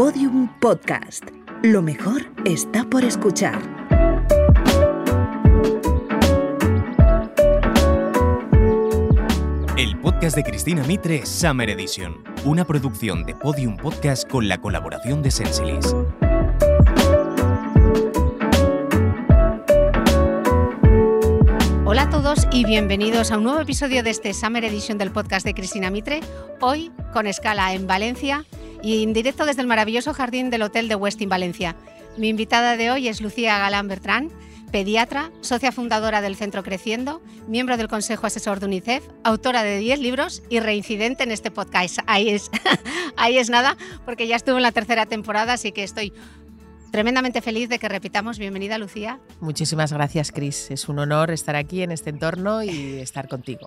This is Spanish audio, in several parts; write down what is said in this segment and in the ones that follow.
Podium Podcast. Lo mejor está por escuchar. El podcast de Cristina Mitre, Summer Edition. Una producción de Podium Podcast con la colaboración de Sensilis. Hola a todos y bienvenidos a un nuevo episodio de este Summer Edition del podcast de Cristina Mitre. Hoy con escala en Valencia y en directo desde el maravilloso jardín del Hotel de Westin Valencia. Mi invitada de hoy es Lucía Galán Bertrán, pediatra, socia fundadora del Centro Creciendo, miembro del Consejo Asesor de UNICEF, autora de 10 libros y reincidente en este podcast. Ahí es, ahí es nada, porque ya estuvo en la tercera temporada, así que estoy Tremendamente feliz de que repitamos. Bienvenida, Lucía. Muchísimas gracias, Cris. Es un honor estar aquí en este entorno y estar contigo.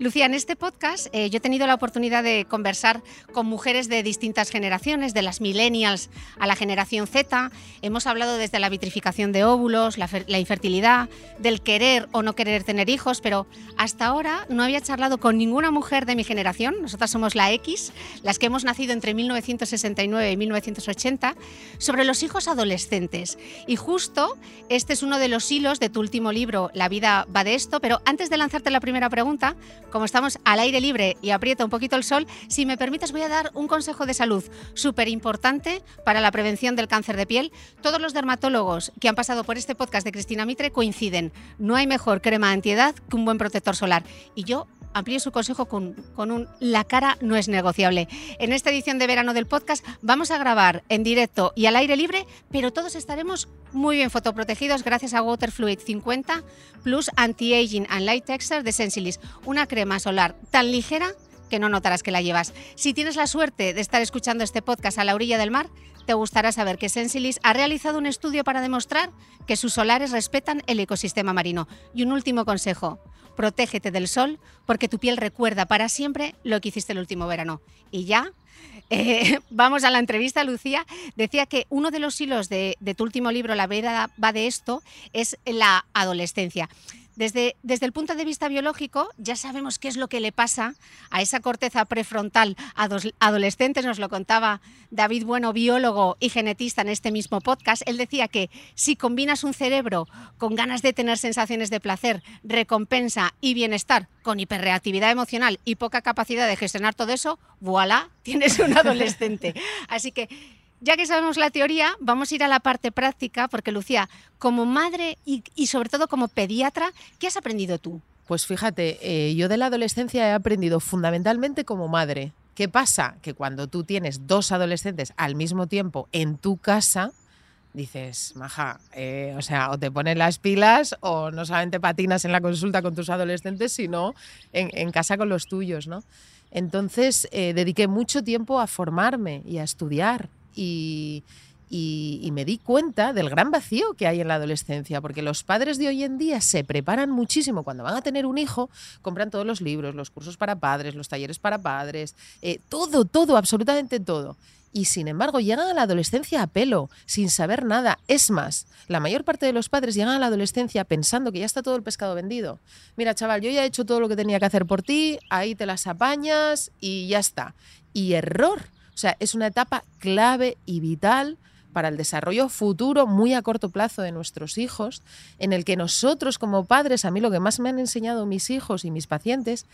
Lucía, en este podcast eh, yo he tenido la oportunidad de conversar con mujeres de distintas generaciones, de las millennials a la generación Z. Hemos hablado desde la vitrificación de óvulos, la, la infertilidad, del querer o no querer tener hijos, pero hasta ahora no había charlado con ninguna mujer de mi generación. Nosotras somos la X, las que hemos nacido entre 1969 y 1980, sobre los hijos adolescentes. Y justo este es uno de los hilos de tu último libro, La vida va de esto, pero antes de lanzarte la primera pregunta, como estamos al aire libre y aprieta un poquito el sol, si me permites voy a dar un consejo de salud súper importante para la prevención del cáncer de piel. Todos los dermatólogos que han pasado por este podcast de Cristina Mitre coinciden. No hay mejor crema antiedad que un buen protector solar. Y yo amplíe su consejo con, con, un La cara no es negociable. En esta edición de verano del podcast vamos a grabar en directo y al aire libre, pero todos estaremos muy bien fotoprotegidos gracias a Waterfluid 50 Plus Anti-Aging and Light Texture de Sensilis, una crema solar tan ligera que no notarás que la llevas. Si tienes la suerte de estar escuchando este podcast a la orilla del mar, te gustará saber que Sensilis ha realizado un estudio para demostrar que sus solares respetan el ecosistema marino. Y un último consejo, protégete del sol porque tu piel recuerda para siempre lo que hiciste el último verano. Y ya, eh, vamos a la entrevista, Lucía. Decía que uno de los hilos de, de tu último libro, La vida va de esto, es la adolescencia. Desde, desde, el punto de vista biológico, ya sabemos qué es lo que le pasa a esa corteza prefrontal a adolescentes, nos lo contaba David Bueno, biólogo y genetista en este mismo podcast. Él decía que si combinas un cerebro con ganas de tener sensaciones de placer, recompensa y bienestar, con hiperreactividad emocional y poca capacidad de gestionar todo eso, voilà, tienes un adolescente. Así que ya que sabemos la teoría, vamos a ir a la parte práctica, porque Lucía, como madre y, sobre todo como pediatra, ¿qué has aprendido tú? Pues fíjate, eh, yo de la adolescencia he aprendido fundamentalmente como madre. ¿Qué pasa? Que cuando tú tienes dos adolescentes al mismo tiempo en tu casa, dices, maja, eh, o sea, o te pones las pilas o no solamente patinas en la consulta con tus adolescentes, sino en, en casa con los tuyos, ¿no? Entonces, eh, dediqué mucho tiempo a formarme y a estudiar y, y, me di cuenta del gran vacío que hay en la adolescencia, porque los padres de hoy en día se preparan muchísimo cuando van a tener un hijo, compran todos los libros, los cursos para padres, los talleres para padres, eh, todo, todo, absolutamente todo. Y sin embargo llegan a la adolescencia a pelo, sin saber nada. Es más, la mayor parte de los padres llegan a la adolescencia pensando que ya está todo el pescado vendido. Mira, chaval, yo ya he hecho todo lo que tenía que hacer por ti, ahí te las apañas y ya está. Y error. O sea, es una etapa clave y vital para el desarrollo futuro muy a corto plazo de nuestros hijos, en el que nosotros como padres, a mí lo que más me han enseñado mis hijos y mis pacientes,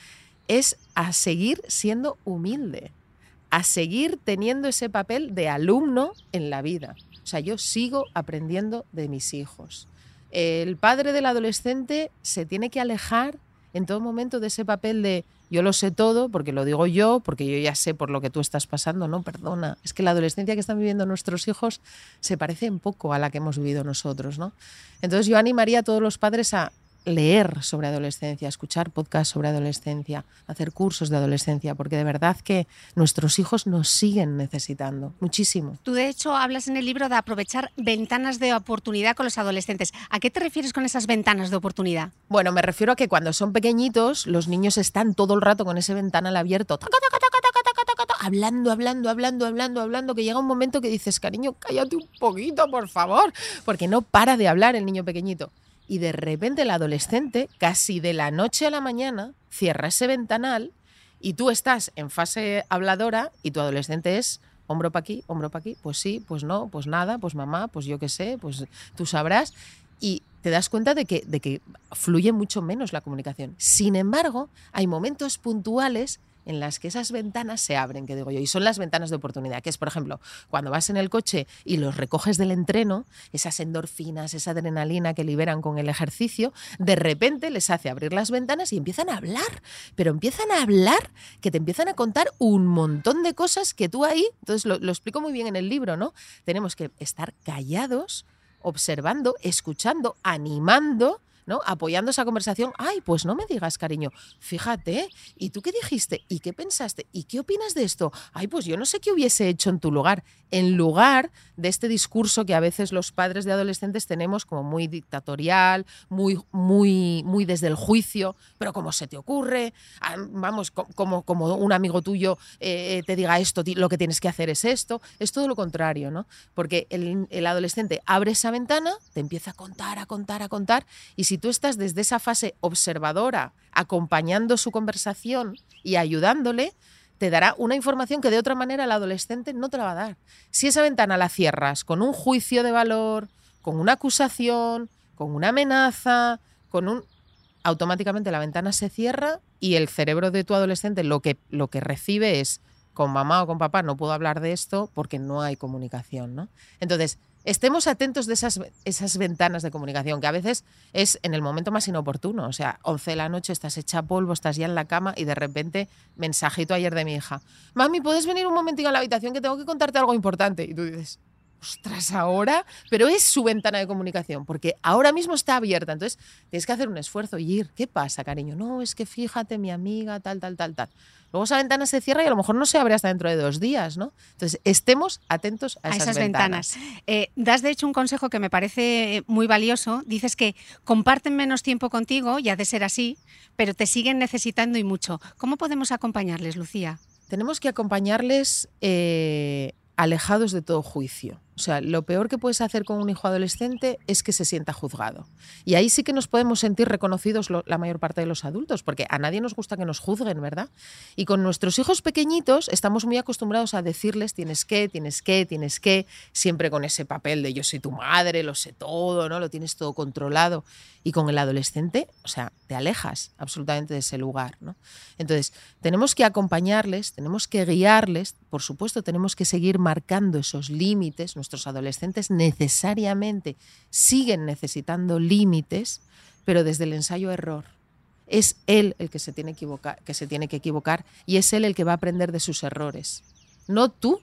es a seguir siendo humilde, a seguir teniendo ese papel de alumno en la vida. O sea, yo sigo aprendiendo de mis hijos. El padre del adolescente se tiene que alejar en todo momento de ese papel de yo lo sé todo porque lo digo yo, porque yo ya sé por lo que tú estás pasando, no, perdona. Es que la adolescencia que están viviendo nuestros hijos se parece un poco a la que hemos vivido nosotros, ¿no? Entonces yo animaría a todos los padres a leer sobre adolescencia, escuchar podcasts sobre adolescencia, hacer cursos de adolescencia, porque de verdad que nuestros hijos nos siguen necesitando muchísimo. Tú de hecho hablas en el libro de aprovechar ventanas de oportunidad con los adolescentes. ¿A qué te refieres con esas ventanas de oportunidad? Bueno, me refiero a que cuando son pequeñitos, los niños están todo el rato con ese ventanal abierto. Taca, taca, taca, hablando, hablando, hablando, hablando, hablando, que llega un momento que dices, cariño, cállate un poquito, por favor, porque no para de hablar el niño pequeñito y de repente el adolescente, casi de la noche a la mañana, cierra ese ventanal y tú estás en fase habladora y tu adolescente es hombro para aquí, hombro para aquí, pues sí, pues no, pues nada, pues mamá, pues yo qué sé, pues tú sabrás. Y te das cuenta de que, de que fluye mucho menos la comunicación. Sin embargo, hay momentos puntuales en las que esas ventanas se abren, que digo yo, y son las ventanas de oportunidad, que es, por ejemplo, cuando vas en el coche y los recoges del entreno, esas endorfinas, esa adrenalina que liberan con el ejercicio, de repente les hace abrir las ventanas y empiezan a hablar, pero empiezan a hablar, que te empiezan a contar un montón de cosas que tú ahí, entonces lo, lo explico muy bien en el libro, ¿no? Tenemos que estar callados, observando, escuchando, animando ¿no? Apoyando esa conversación, ay, pues no me digas, cariño, fíjate, ¿y tú qué dijiste? ¿Y qué pensaste? ¿Y qué opinas de esto? Ay, pues yo no sé qué hubiese hecho en tu lugar, en lugar de este discurso que a veces los padres de adolescentes tenemos como muy dictatorial, muy, muy, muy desde el juicio, pero como se te ocurre, ah, vamos, como, como un amigo tuyo eh, te diga esto, lo que tienes que hacer es esto, es todo lo contrario, ¿no? Porque el, el adolescente abre esa ventana, te empieza a contar, a contar, a contar, y si tú estás desde esa fase observadora, acompañando su conversación y ayudándole, te dará una información que de otra manera el adolescente no te la va a dar. Si esa ventana la cierras con un juicio de valor, con una acusación, con una amenaza, con un automáticamente la ventana se cierra y el cerebro de tu adolescente lo que, lo que recibe es con mamá o con papá no puedo hablar de esto porque no hay comunicación, ¿no? Entonces, estemos atentos de esas, esas ventanas de comunicación, que a veces es en el momento más inoportuno. O sea, 11 de la noche, estás hecha polvo, estás ya en la cama y de repente, mensajito ayer de mi hija, mami, ¿puedes venir un momentito a la habitación que tengo que contarte algo importante? Y tú dices, ostras, ahora, pero es su ventana de comunicación, porque ahora mismo está abierta, entonces tienes que hacer un esfuerzo y ir, ¿qué pasa, cariño? No, es que fíjate, mi amiga, tal, tal, tal, tal. Luego esa ventana se cierra y a lo mejor no se abre hasta dentro de dos días, ¿no? Entonces, estemos atentos a esas, ventanas. Eh, das, de hecho, un consejo que me parece muy valioso. Dices que comparten menos tiempo contigo, y ha de ser así, pero te siguen necesitando y mucho. ¿Cómo podemos acompañarles, Lucía? Tenemos que acompañarles eh, alejados de todo juicio. O sea, lo peor que puedes hacer con un hijo adolescente es que se sienta juzgado. Y ahí sí que nos podemos sentir reconocidos la mayor parte de los adultos, porque a nadie nos gusta que nos juzguen, ¿verdad? Y con nuestros hijos pequeñitos estamos muy acostumbrados a decirles tienes que, tienes que, tienes que, siempre con ese papel de yo soy tu madre, lo sé todo, ¿no? Lo tienes todo controlado. Y con el adolescente, o sea, te alejas absolutamente de ese lugar, ¿no? Entonces, tenemos que acompañarles, tenemos que guiarles, por supuesto, tenemos que seguir marcando esos límites, nuestros adolescentes necesariamente siguen necesitando límites, pero desde el ensayo-error. Es él el que se, tiene equivocar, que se tiene que equivocar y es él el que va a aprender de sus errores. No tú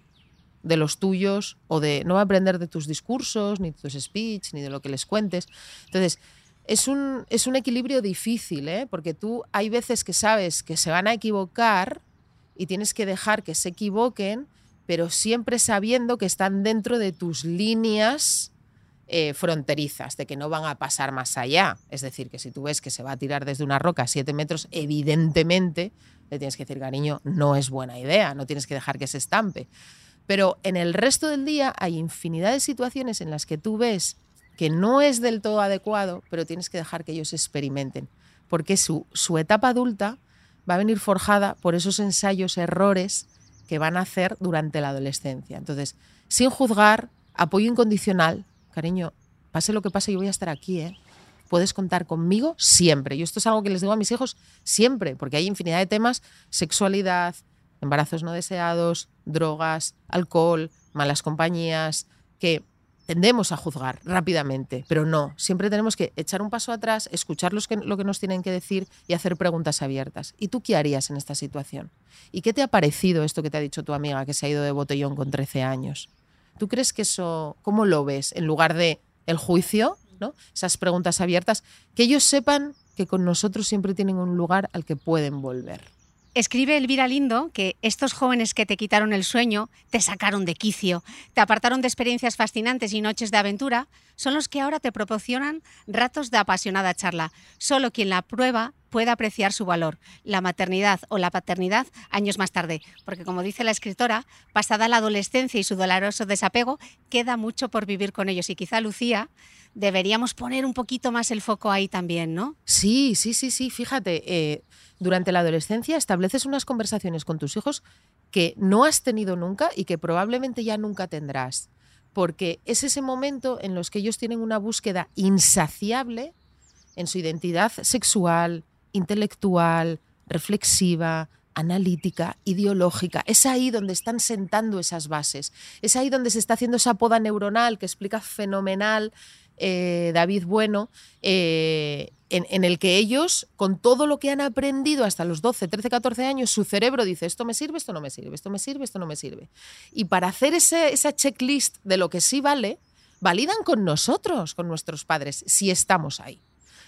de los tuyos o de no va a aprender de tus discursos, ni de tus speech, ni de lo que les cuentes. Entonces, es un, es un equilibrio difícil, ¿eh? porque tú hay veces que sabes que se van a equivocar y tienes que dejar que se equivoquen, pero siempre sabiendo que están dentro de tus líneas eh, fronterizas, de que no van a pasar más allá. Es decir, que si tú ves que se va a tirar desde una roca a siete metros, evidentemente le tienes que decir, cariño, no es buena idea, no tienes que dejar que se estampe. Pero en el resto del día hay infinidad de situaciones en las que tú ves que no es del todo adecuado, pero tienes que dejar que ellos experimenten, porque su, su etapa adulta va a venir forjada por esos ensayos, errores que van a hacer durante la adolescencia. Entonces, sin juzgar, apoyo incondicional, cariño, pase lo que pase, yo voy a estar aquí, ¿eh? Puedes contar conmigo siempre. Y esto es algo que les digo a mis hijos siempre, porque hay infinidad de temas, sexualidad, embarazos no deseados, drogas, alcohol, malas compañías, que tendemos a juzgar rápidamente, pero no, siempre tenemos que echar un paso atrás, escuchar lo que nos tienen que decir y hacer preguntas abiertas. ¿Y tú qué harías en esta situación? ¿Y qué te ha parecido esto que te ha dicho tu amiga que se ha ido de botellón con 13 años? ¿Tú crees que eso, cómo lo ves? En lugar de el juicio, ¿no? esas preguntas abiertas, que ellos sepan que con nosotros siempre tienen un lugar al que pueden volver. Escribe Elvira Lindo que estos jóvenes que te quitaron el sueño, te sacaron de quicio, te apartaron de experiencias fascinantes y noches de aventura, son los que ahora te proporcionan ratos de apasionada charla. Solo quien la prueba puede apreciar su valor, la maternidad o la paternidad años más tarde, porque como dice la escritora, pasada la adolescencia y su doloroso desapego, queda mucho por vivir con ellos y quizá Lucía deberíamos poner un poquito más el foco ahí también, ¿no? Sí, sí, sí, sí, fíjate. Eh, durante la adolescencia estableces unas conversaciones con tus hijos que no has tenido nunca y que probablemente ya nunca tendrás. Porque es ese momento en los que ellos tienen una búsqueda insaciable en su identidad sexual, intelectual, reflexiva, analítica, ideológica. Es ahí donde están sentando esas bases. Es ahí donde se está haciendo esa poda neuronal que explica fenomenal eh, David Bueno, eh, en, el que ellos, con todo lo que han aprendido hasta los 12, 13, 14 años, su cerebro dice, esto me sirve, esto no me sirve, esto me sirve, esto no me sirve. Y para hacer esa checklist de lo que sí vale, validan con nosotros, con nuestros padres, si estamos ahí.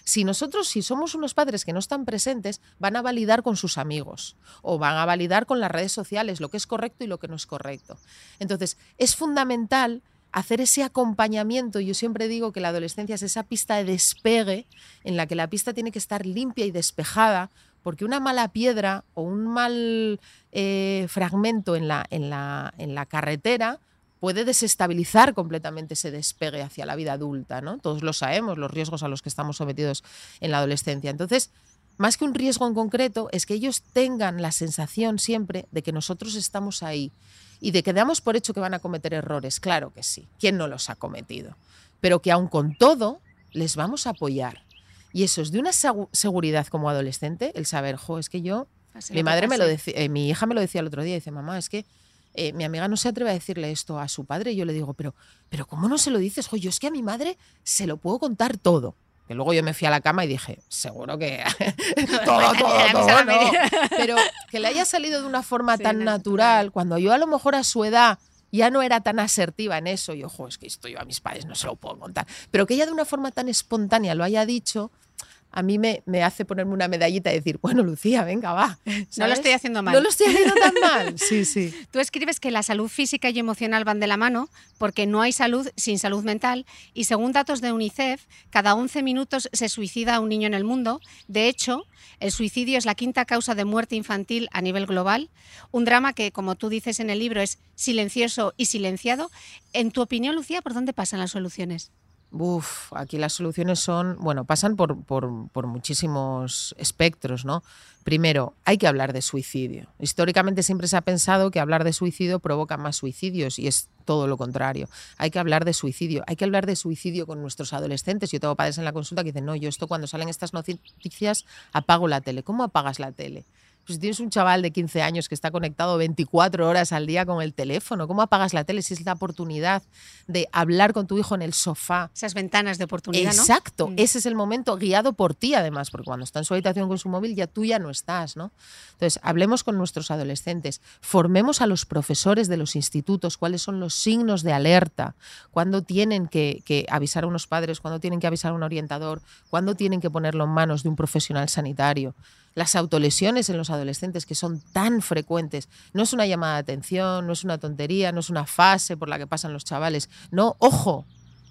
Si nosotros, si somos unos padres que no están presentes, van a validar con sus amigos o van a validar con las redes sociales lo que es correcto y lo que no es correcto. Entonces, es fundamental hacer ese acompañamiento. Yo siempre digo que la adolescencia es esa pista de despegue en la que la pista tiene que estar limpia y despejada, porque una mala piedra o un mal eh, fragmento en la, en, la, en la carretera puede desestabilizar completamente ese despegue hacia la vida adulta, ¿no? Todos lo sabemos, los riesgos a los que estamos sometidos en la adolescencia. Entonces, más que un riesgo en concreto, es que ellos tengan la sensación siempre de que nosotros estamos ahí y de que damos por hecho que van a cometer errores. Claro que sí, ¿quién no los ha cometido? Pero que aun con todo, les vamos a apoyar. Y eso es de una seguridad como adolescente, el saber, jo, es que yo, mi madre me lo decía, eh, mi hija me lo decía el otro día, dice, mamá, es que eh, mi amiga no se atreve a decirle esto a su padre. Y yo le digo, pero, pero ¿cómo no se lo dices? yo es que a mi madre se lo puedo contar todo. Que luego yo me fui a la cama y dije, seguro que todo, todo, todo, no. Pero que le haya salido de una forma tan natural, cuando yo a lo mejor a su edad ya no era tan asertiva en eso, y ojo, es que esto yo a mis padres no se lo puedo contar, pero que ella de una forma tan espontánea lo haya dicho, a mí me, me, hace ponerme una medallita y decir, bueno, Lucía, venga, va. No lo estoy haciendo mal. No lo estoy haciendo tan mal. Sí, sí. Tú escribes que la salud física y emocional van de la mano porque no hay salud sin salud mental y según datos de UNICEF, cada 11 minutos se suicida un niño en el mundo. De hecho, el suicidio es la quinta causa de muerte infantil a nivel global. Un drama que, como tú dices en el libro, es silencioso y silenciado. En tu opinión, Lucía, ¿por dónde pasan las soluciones? Uf, aquí las soluciones son, bueno, pasan por, por, muchísimos espectros, ¿no? Primero, hay que hablar de suicidio. Históricamente siempre se ha pensado que hablar de suicidio provoca más suicidios y es todo lo contrario. Hay que hablar de suicidio. Hay que hablar de suicidio con nuestros adolescentes. Yo tengo padres en la consulta que dicen, no, yo esto cuando salen estas noticias apago la tele. ¿Cómo apagas la tele? Pues si tienes un chaval de 15 años que está conectado 24 horas al día con el teléfono, ¿cómo apagas la tele si es la oportunidad de hablar con tu hijo en el sofá? Esas ventanas de oportunidad. Exacto, mm. ese es el momento guiado por ti además, porque cuando está en su habitación con su móvil ya tú ya no estás, ¿no? Entonces, hablemos con nuestros adolescentes, formemos a los profesores de los institutos cuáles son los signos de alerta, cuándo tienen que, que avisar a unos padres, cuándo tienen que avisar a un orientador, cuándo tienen que ponerlo en manos de un profesional sanitario las autolesiones en los adolescentes que son tan frecuentes. No es una llamada de atención, no es una tontería, no es una fase por la que pasan los chavales. No, ojo,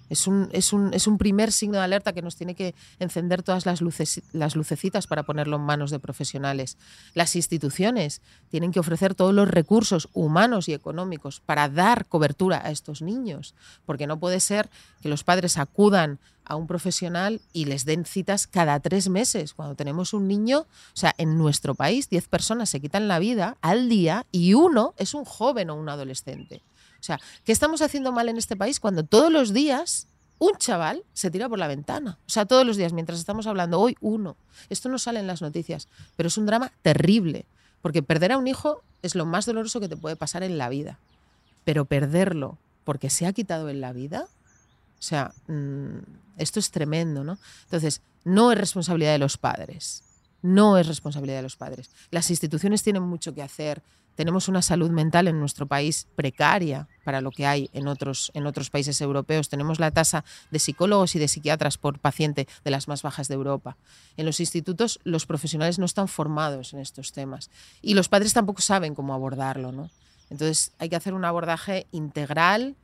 es un, es, un, es un, primer signo de alerta que nos tiene que encender todas las, luces, las lucecitas para ponerlo en manos de profesionales. Las instituciones tienen que ofrecer todos los recursos humanos y económicos para dar cobertura a estos niños, porque no puede ser que los padres acudan a un profesional y les den citas cada tres meses. Cuando tenemos un niño, o sea, en nuestro país, 10 personas se quitan la vida al día y uno es un joven o un adolescente. O sea, ¿qué estamos haciendo mal en este país cuando todos los días un chaval se tira por la ventana? O sea, todos los días, mientras estamos hablando, hoy uno. Esto no sale en las noticias, pero es un drama terrible, porque perder a un hijo es lo más doloroso que te puede pasar en la vida. Pero perderlo porque se ha quitado en la vida, o sea, mm, esto es tremendo, ¿no? Entonces, no es responsabilidad de los padres. No es responsabilidad de los padres. Las instituciones tienen mucho que hacer. Tenemos una salud mental en nuestro país precaria para lo que hay en otros, en otros países europeos. Tenemos la tasa de psicólogos y de psiquiatras por paciente de las más bajas de Europa. En los institutos los profesionales no están formados en estos temas y los padres tampoco saben cómo abordarlo. ¿no? Entonces hay que hacer un abordaje integral,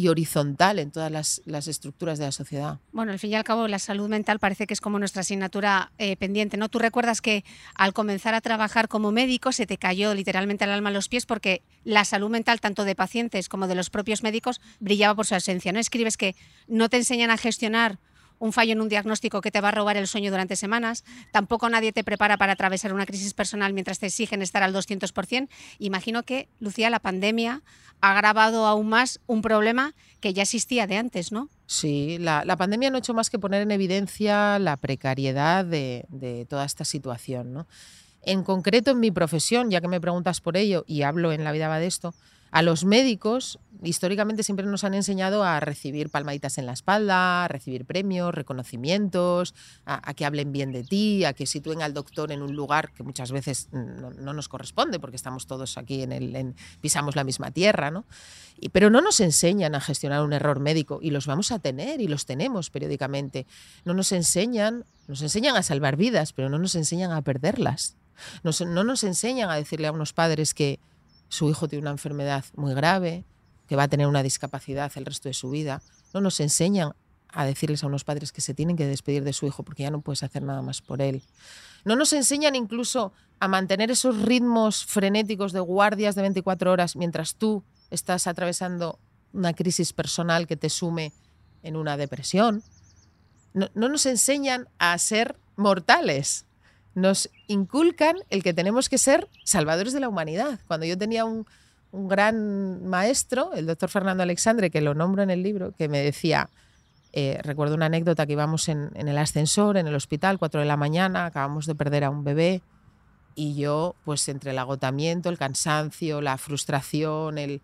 y horizontal en todas las, estructuras de la sociedad. Bueno, al fin y al cabo, la salud mental parece que es como nuestra asignatura eh, pendiente, ¿no? Tú recuerdas que al comenzar a trabajar como médico se te cayó literalmente el alma a los pies porque la salud mental, tanto de pacientes como de los propios médicos, brillaba por su ausencia, ¿no? Escribes que no te enseñan a gestionar un fallo en un diagnóstico que te va a robar el sueño durante semanas. Tampoco nadie te prepara para atravesar una crisis personal mientras te exigen estar al 200%. Imagino que, Lucía, la pandemia ha agravado aún más un problema que ya existía de antes, ¿no? Sí, la, pandemia no ha hecho más que poner en evidencia la precariedad de, de toda esta situación. ¿no? En concreto, en mi profesión, ya que me preguntas por ello y hablo en la vida va de esto, a los médicos históricamente siempre nos han enseñado a recibir palmaditas en la espalda, a recibir premios, reconocimientos, a, que hablen bien de ti, a que sitúen al doctor en un lugar que muchas veces no, nos corresponde porque estamos todos aquí en el pisamos la misma tierra, ¿no? Y, pero no nos enseñan a gestionar un error médico y los vamos a tener y los tenemos periódicamente. No nos enseñan, nos enseñan a salvar vidas, pero no nos enseñan a perderlas. no nos enseñan a decirle a unos padres que su hijo tiene una enfermedad muy grave, que va a tener una discapacidad el resto de su vida. No nos enseñan a decirles a unos padres que se tienen que despedir de su hijo porque ya no puedes hacer nada más por él. No nos enseñan incluso a mantener esos ritmos frenéticos de guardias de 24 horas mientras tú estás atravesando una crisis personal que te sume en una depresión. No, no nos enseñan a ser mortales, nos inculcan el que tenemos que ser salvadores de la humanidad. Cuando yo tenía un, gran maestro, el doctor Fernando Alexandre, que lo nombro en el libro, que me decía, eh, recuerdo una anécdota que íbamos en, el ascensor, en el hospital, 4 de la mañana, acabamos de perder a un bebé y yo, pues entre el agotamiento, el cansancio, la frustración, el...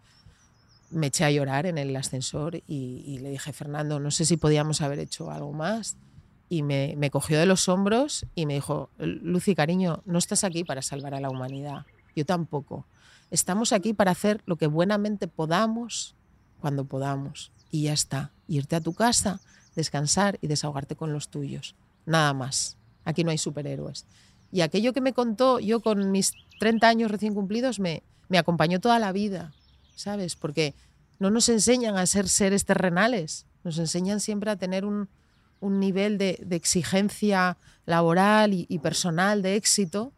me eché a llorar en el ascensor y le dije, Fernando, no sé si podíamos haber hecho algo más y me, cogió de los hombros y me dijo, Lucy, cariño, no estás aquí para salvar a la humanidad, yo tampoco. Estamos aquí para hacer lo que buenamente podamos cuando podamos. Y ya está, irte a tu casa, descansar y desahogarte con los tuyos. Nada más. Aquí no hay superhéroes. Y aquello que me contó yo con mis 30 años recién cumplidos me, me acompañó toda la vida, ¿sabes? Porque no nos enseñan a ser seres terrenales, nos enseñan siempre a tener un, un nivel de, exigencia laboral y, personal de éxito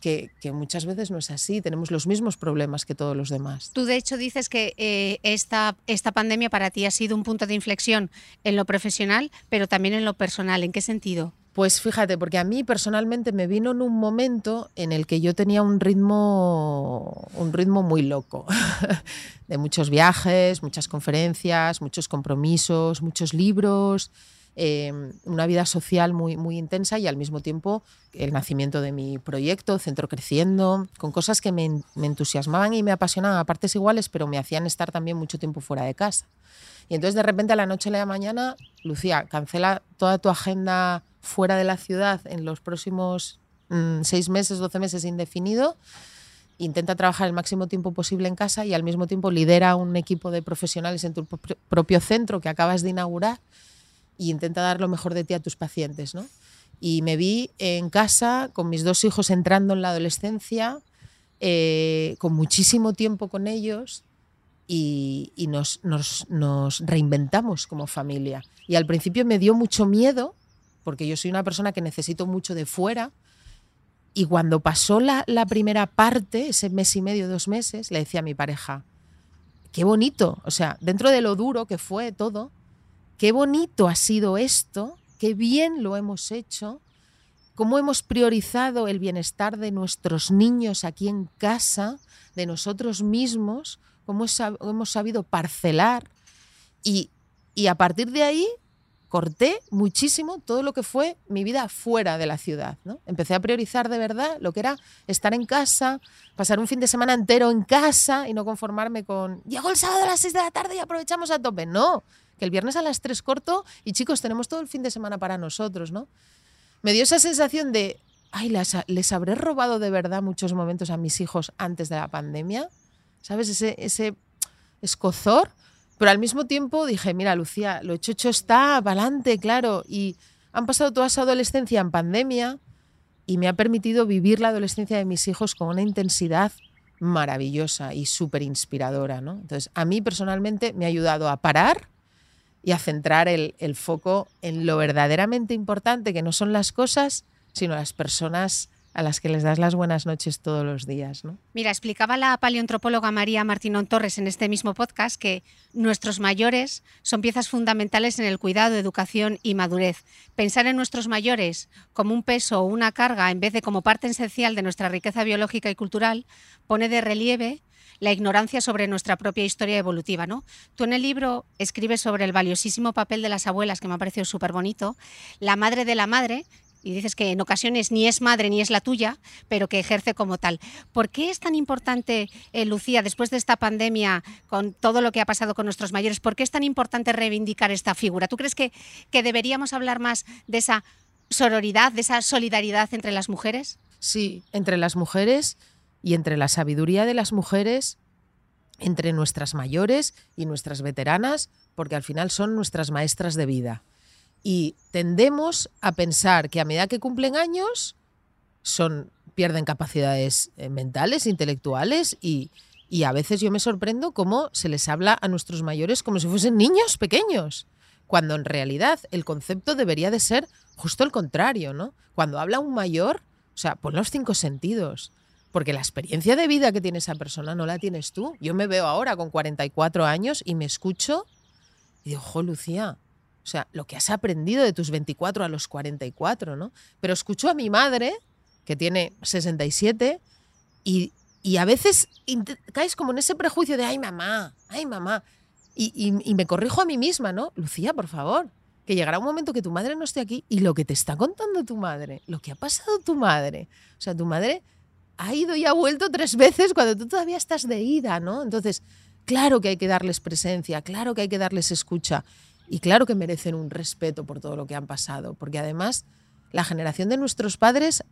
que, muchas veces no es así. Tenemos los mismos problemas que todos los demás. Tú, de hecho, dices que eh, esta, esta pandemia para ti ha sido un punto de inflexión en lo profesional, pero también en lo personal. ¿En qué sentido? Pues fíjate, porque a mí personalmente me vino en un momento en el que yo tenía un ritmo, un ritmo muy loco, de muchos viajes, muchas conferencias, muchos compromisos, muchos libros. Em, una vida social muy, muy intensa y al mismo tiempo el nacimiento de mi proyecto, Centro Creciendo, con cosas que me, entusiasmaban y me apasionaban a partes iguales, pero me hacían estar también mucho tiempo fuera de casa. Y entonces de repente a la noche a la mañana, Lucía, cancela toda tu agenda fuera de la ciudad en los próximos mm, seis meses, doce meses indefinido intenta trabajar el máximo tiempo posible en casa y al mismo tiempo lidera un equipo de profesionales en tu propio centro que acabas de inaugurar y intenta dar lo mejor de ti a tus pacientes. ¿no? Y me vi en casa con mis dos hijos entrando en la adolescencia, eh, con muchísimo tiempo con ellos y, nos, reinventamos como familia. Y al principio me dio mucho miedo, porque yo soy una persona que necesito mucho de fuera. Y cuando pasó la, la primera parte, ese mes y medio, dos meses, le decía a mi pareja, qué bonito, o sea, dentro de lo duro que fue todo, qué bonito ha sido esto, qué bien lo hemos hecho, cómo hemos priorizado el bienestar de nuestros niños aquí en casa, de nosotros mismos, cómo hemos sabido parcelar y, a partir de ahí corté muchísimo todo lo que fue mi vida fuera de la ciudad. ¿no? Empecé a priorizar de verdad lo que era estar en casa, pasar un fin de semana entero en casa y no conformarme con, llegó el sábado a las 6 de la tarde y aprovechamos a tope. No, el viernes a las 3 corto y chicos, tenemos todo el fin de semana para nosotros, ¿no? Me dio esa sensación de, ay, les, habré robado de verdad muchos momentos a mis hijos antes de la pandemia, ¿sabes? Ese, ese escozor, pero al mismo tiempo dije, mira, Lucía, lo hecho hecho está, adelante, claro, y han pasado toda esa adolescencia en pandemia y me ha permitido vivir la adolescencia de mis hijos con una intensidad maravillosa y súper inspiradora. ¿no? Entonces, a mí personalmente me ha ayudado a parar y a centrar el, foco en lo verdaderamente importante, que no son las cosas, sino las personas a las que les das las buenas noches todos los días, ¿no? Mira, explicaba la paleontropóloga María Martínón Torres en este mismo podcast que nuestros mayores son piezas fundamentales en el cuidado, educación y madurez. Pensar en nuestros mayores como un peso o una carga en vez de como parte esencial de nuestra riqueza biológica y cultural pone de relieve la ignorancia sobre nuestra propia historia evolutiva. ¿no? Tú en el libro escribes sobre el valiosísimo papel de las abuelas, que me ha parecido súper bonito, la madre de la madre, y dices que en ocasiones ni es madre ni es la tuya, pero que ejerce como tal. ¿Por qué es tan importante, eh, Lucía, después de esta pandemia, con todo lo que ha pasado con nuestros mayores, por qué es tan importante reivindicar esta figura? ¿Tú crees que, que deberíamos hablar más de esa sororidad, de esa solidaridad entre las mujeres? Sí, entre las mujeres y entre la sabiduría de las mujeres, entre nuestras mayores y nuestras veteranas, porque al final son nuestras maestras de vida. Y tendemos a pensar que a medida que cumplen años, pierden capacidades eh, mentales, intelectuales y, y a veces yo me sorprendo cómo se les habla a nuestros mayores como si fuesen niños pequeños, cuando en realidad el concepto debería de ser justo el contrario, ¿no? Cuando habla un mayor, o sea, pon los cinco sentidos, porque la experiencia de vida que tiene esa persona no la tienes tú. Yo me veo ahora con 44 años y me escucho y digo, ojo, Lucía, o sea, lo que has aprendido de tus 24 a los 44, ¿no? Pero escucho a mi madre, que tiene 67, y, y a veces caes como en ese prejuicio de, ay mamá, ay mamá. Y, y, y me corrijo a mí misma, ¿no? Lucía, por favor, que llegará un momento que tu madre no esté aquí y lo que te está contando tu madre, lo que ha pasado tu madre, o sea, tu madre ha ido y ha vuelto tres veces cuando tú todavía estás de ida, ¿no? Entonces, claro que hay que darles presencia, claro que hay que darles escucha y claro que merecen un respeto por todo lo que han pasado, porque además la generación de nuestros padres,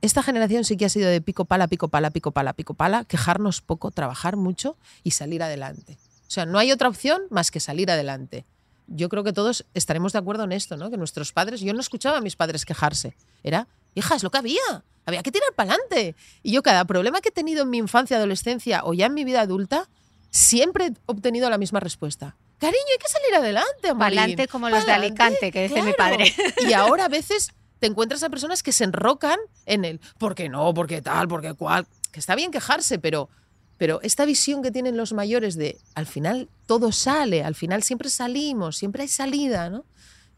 esta generación sí que ha sido de pico pala, pico pala, pico pala, pico pala, quejarnos poco, trabajar mucho y salir adelante. O sea, no hay otra opción más que salir adelante. Yo creo que todos estaremos de acuerdo en esto, ¿no? Que nuestros padres, yo no escuchaba a mis padres quejarse. Era, hija, es lo que había había que tirar para adelante. Y yo cada problema que he tenido en mi infancia, adolescencia o ya en mi vida adulta, siempre he obtenido la misma respuesta. Cariño, hay que salir adelante, Adelante como los de Alicante, que dice mi padre. Y ahora a veces te encuentras a personas que se enrocan en el ¿por qué no? ¿por qué tal? ¿por qué cual? Que está bien quejarse, pero, pero esta visión que tienen los mayores de al final todo sale, al final siempre salimos, siempre hay salida, ¿no?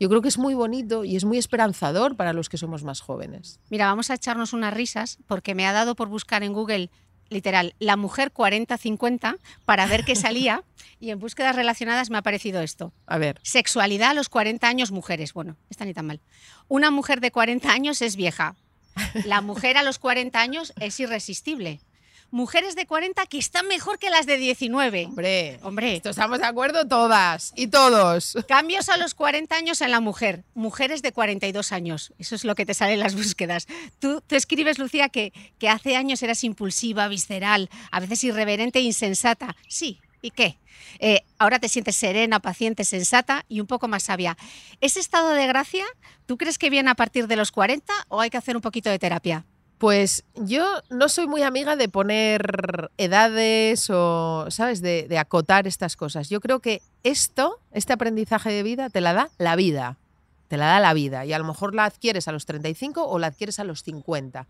yo creo que es muy bonito y es muy esperanzador para los que somos más jóvenes. Mira, vamos a echarnos unas risas porque me ha dado por buscar en Google literal, la mujer 40-50 para ver qué salía y en búsquedas relacionadas me ha aparecido esto. A ver. Sexualidad a los 40 años mujeres. Bueno, está ni tan mal. Una mujer de 40 años es vieja. La mujer a los 40 años es irresistible mujeres de 40 que están mejor que las de 19. Hombre, hombre. estamos de acuerdo todas y todos. Cambios a los 40 años en la mujer, mujeres de 42 años. Eso es lo que te sale en las búsquedas. Tú te escribes, Lucía, que, que hace años eras impulsiva, visceral, a veces irreverente e insensata. Sí, ¿Y qué? Eh, ahora te sientes serena, paciente, sensata y un poco más sabia. ¿Ese estado de gracia, tú crees que viene a partir de los 40 o hay que hacer un poquito de terapia? Pues yo no soy muy amiga de poner edades o, ¿sabes?, de, acotar estas cosas. Yo creo que esto, este aprendizaje de vida, te la da la vida. Te la da la vida. Y a lo mejor la adquieres a los 35 o la adquieres a los 50.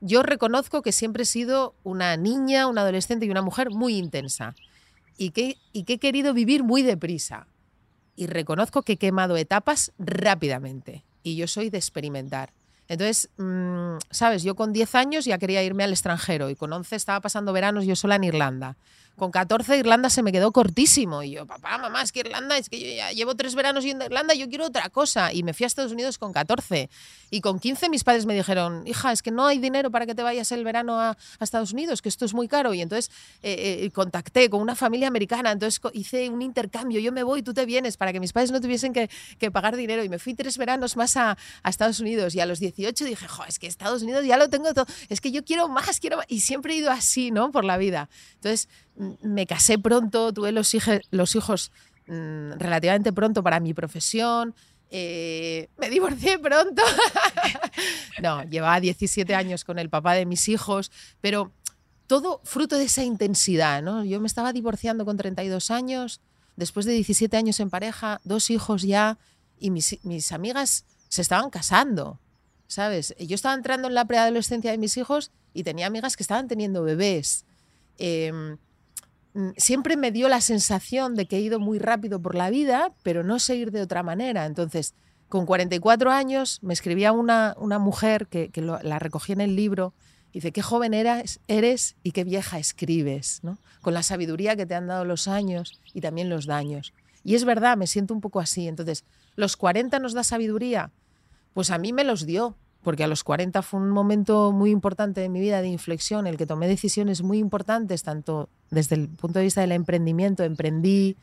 Yo reconozco que siempre he sido una niña, una adolescente y una mujer muy intensa. Y que, y que he querido vivir muy deprisa. Y reconozco que he quemado etapas rápidamente. Y yo soy de experimentar. Entonces, mm, sabes, yo con 10 años ya quería irme al extranjero y con 11 estaba pasando veranos yo sola en Irlanda. Con 14 Irlanda se me quedó cortísimo. Y yo, papá, mamá, es que Irlanda, es que yo llevo tres veranos yendo a Irlanda, yo quiero otra cosa. Y me fui a Estados Unidos con 14. Y con 15 mis padres me dijeron, hija, es que no hay dinero para que te vayas el verano a, Estados Unidos, que esto es muy caro. Y entonces eh, eh, contacté con una familia americana, entonces hice un intercambio, yo me voy, tú te vienes, para que mis padres no tuviesen que, pagar dinero. Y me fui tres veranos más a, Estados Unidos. Y a los 18 dije, jo, es que Estados Unidos ya lo tengo todo, es que yo quiero más, quiero más. Y siempre he ido así, ¿no? Por la vida. Entonces, me casé pronto, tuve los, los hijos mm, relativamente pronto para mi profesión. Eh, me divorcié pronto. no, llevaba 17 años con el papá de mis hijos, pero todo fruto de esa intensidad, ¿no? Yo me estaba divorciando con 32 años, después de 17 años en pareja, dos hijos ya, y mis, mis amigas se estaban casando. ¿sabes? Yo estaba entrando en la preadolescencia de mis hijos y tenía amigas que estaban teniendo bebés. Mm, siempre me dio la sensación de que he ido muy rápido por la vida, pero no sé ir de otra manera. Entonces, con 44 años me escribía una, una mujer que, que la recogí en el libro. Dice, qué joven eras, eres y qué vieja escribes, ¿no? Con la sabiduría que te han dado los años y también los daños. Y es verdad, me siento un poco así. Entonces, ¿los 40 nos da sabiduría? Pues a mí me los dio, porque a los 40 fue un momento muy importante de mi vida de inflexión, el que tomé decisiones muy importantes, tanto desde el punto de vista del emprendimiento, emprendí,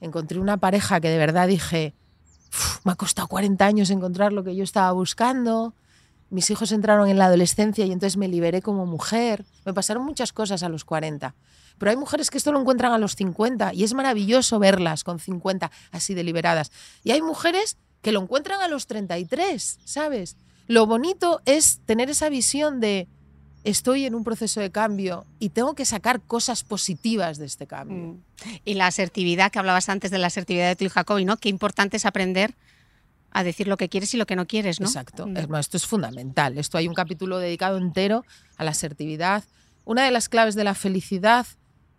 encontré una pareja que de verdad dije, "Uf, me ha costado 40 años encontrar lo que yo estaba buscando, mis hijos entraron en la adolescencia y entonces me liberé como mujer, me pasaron muchas cosas a los 40. Pero hay mujeres que esto lo encuentran a los 50 y es maravilloso verlas con 50 así de liberadas. Y hay mujeres que lo encuentran a los 33, ¿sabes? Lo bonito es tener esa visión de estoy en un proceso de cambio y tengo que sacar cosas positivas de este cambio. Mm. Y la asertividad, que hablabas antes de la asertividad de tu hija Jacobi, ¿no? Qué importante es aprender a decir lo que quieres y lo que no quieres, ¿no? Exacto. Mm. No, esto es fundamental. Esto hay un capítulo dedicado entero a la asertividad. Una de las claves de la felicidad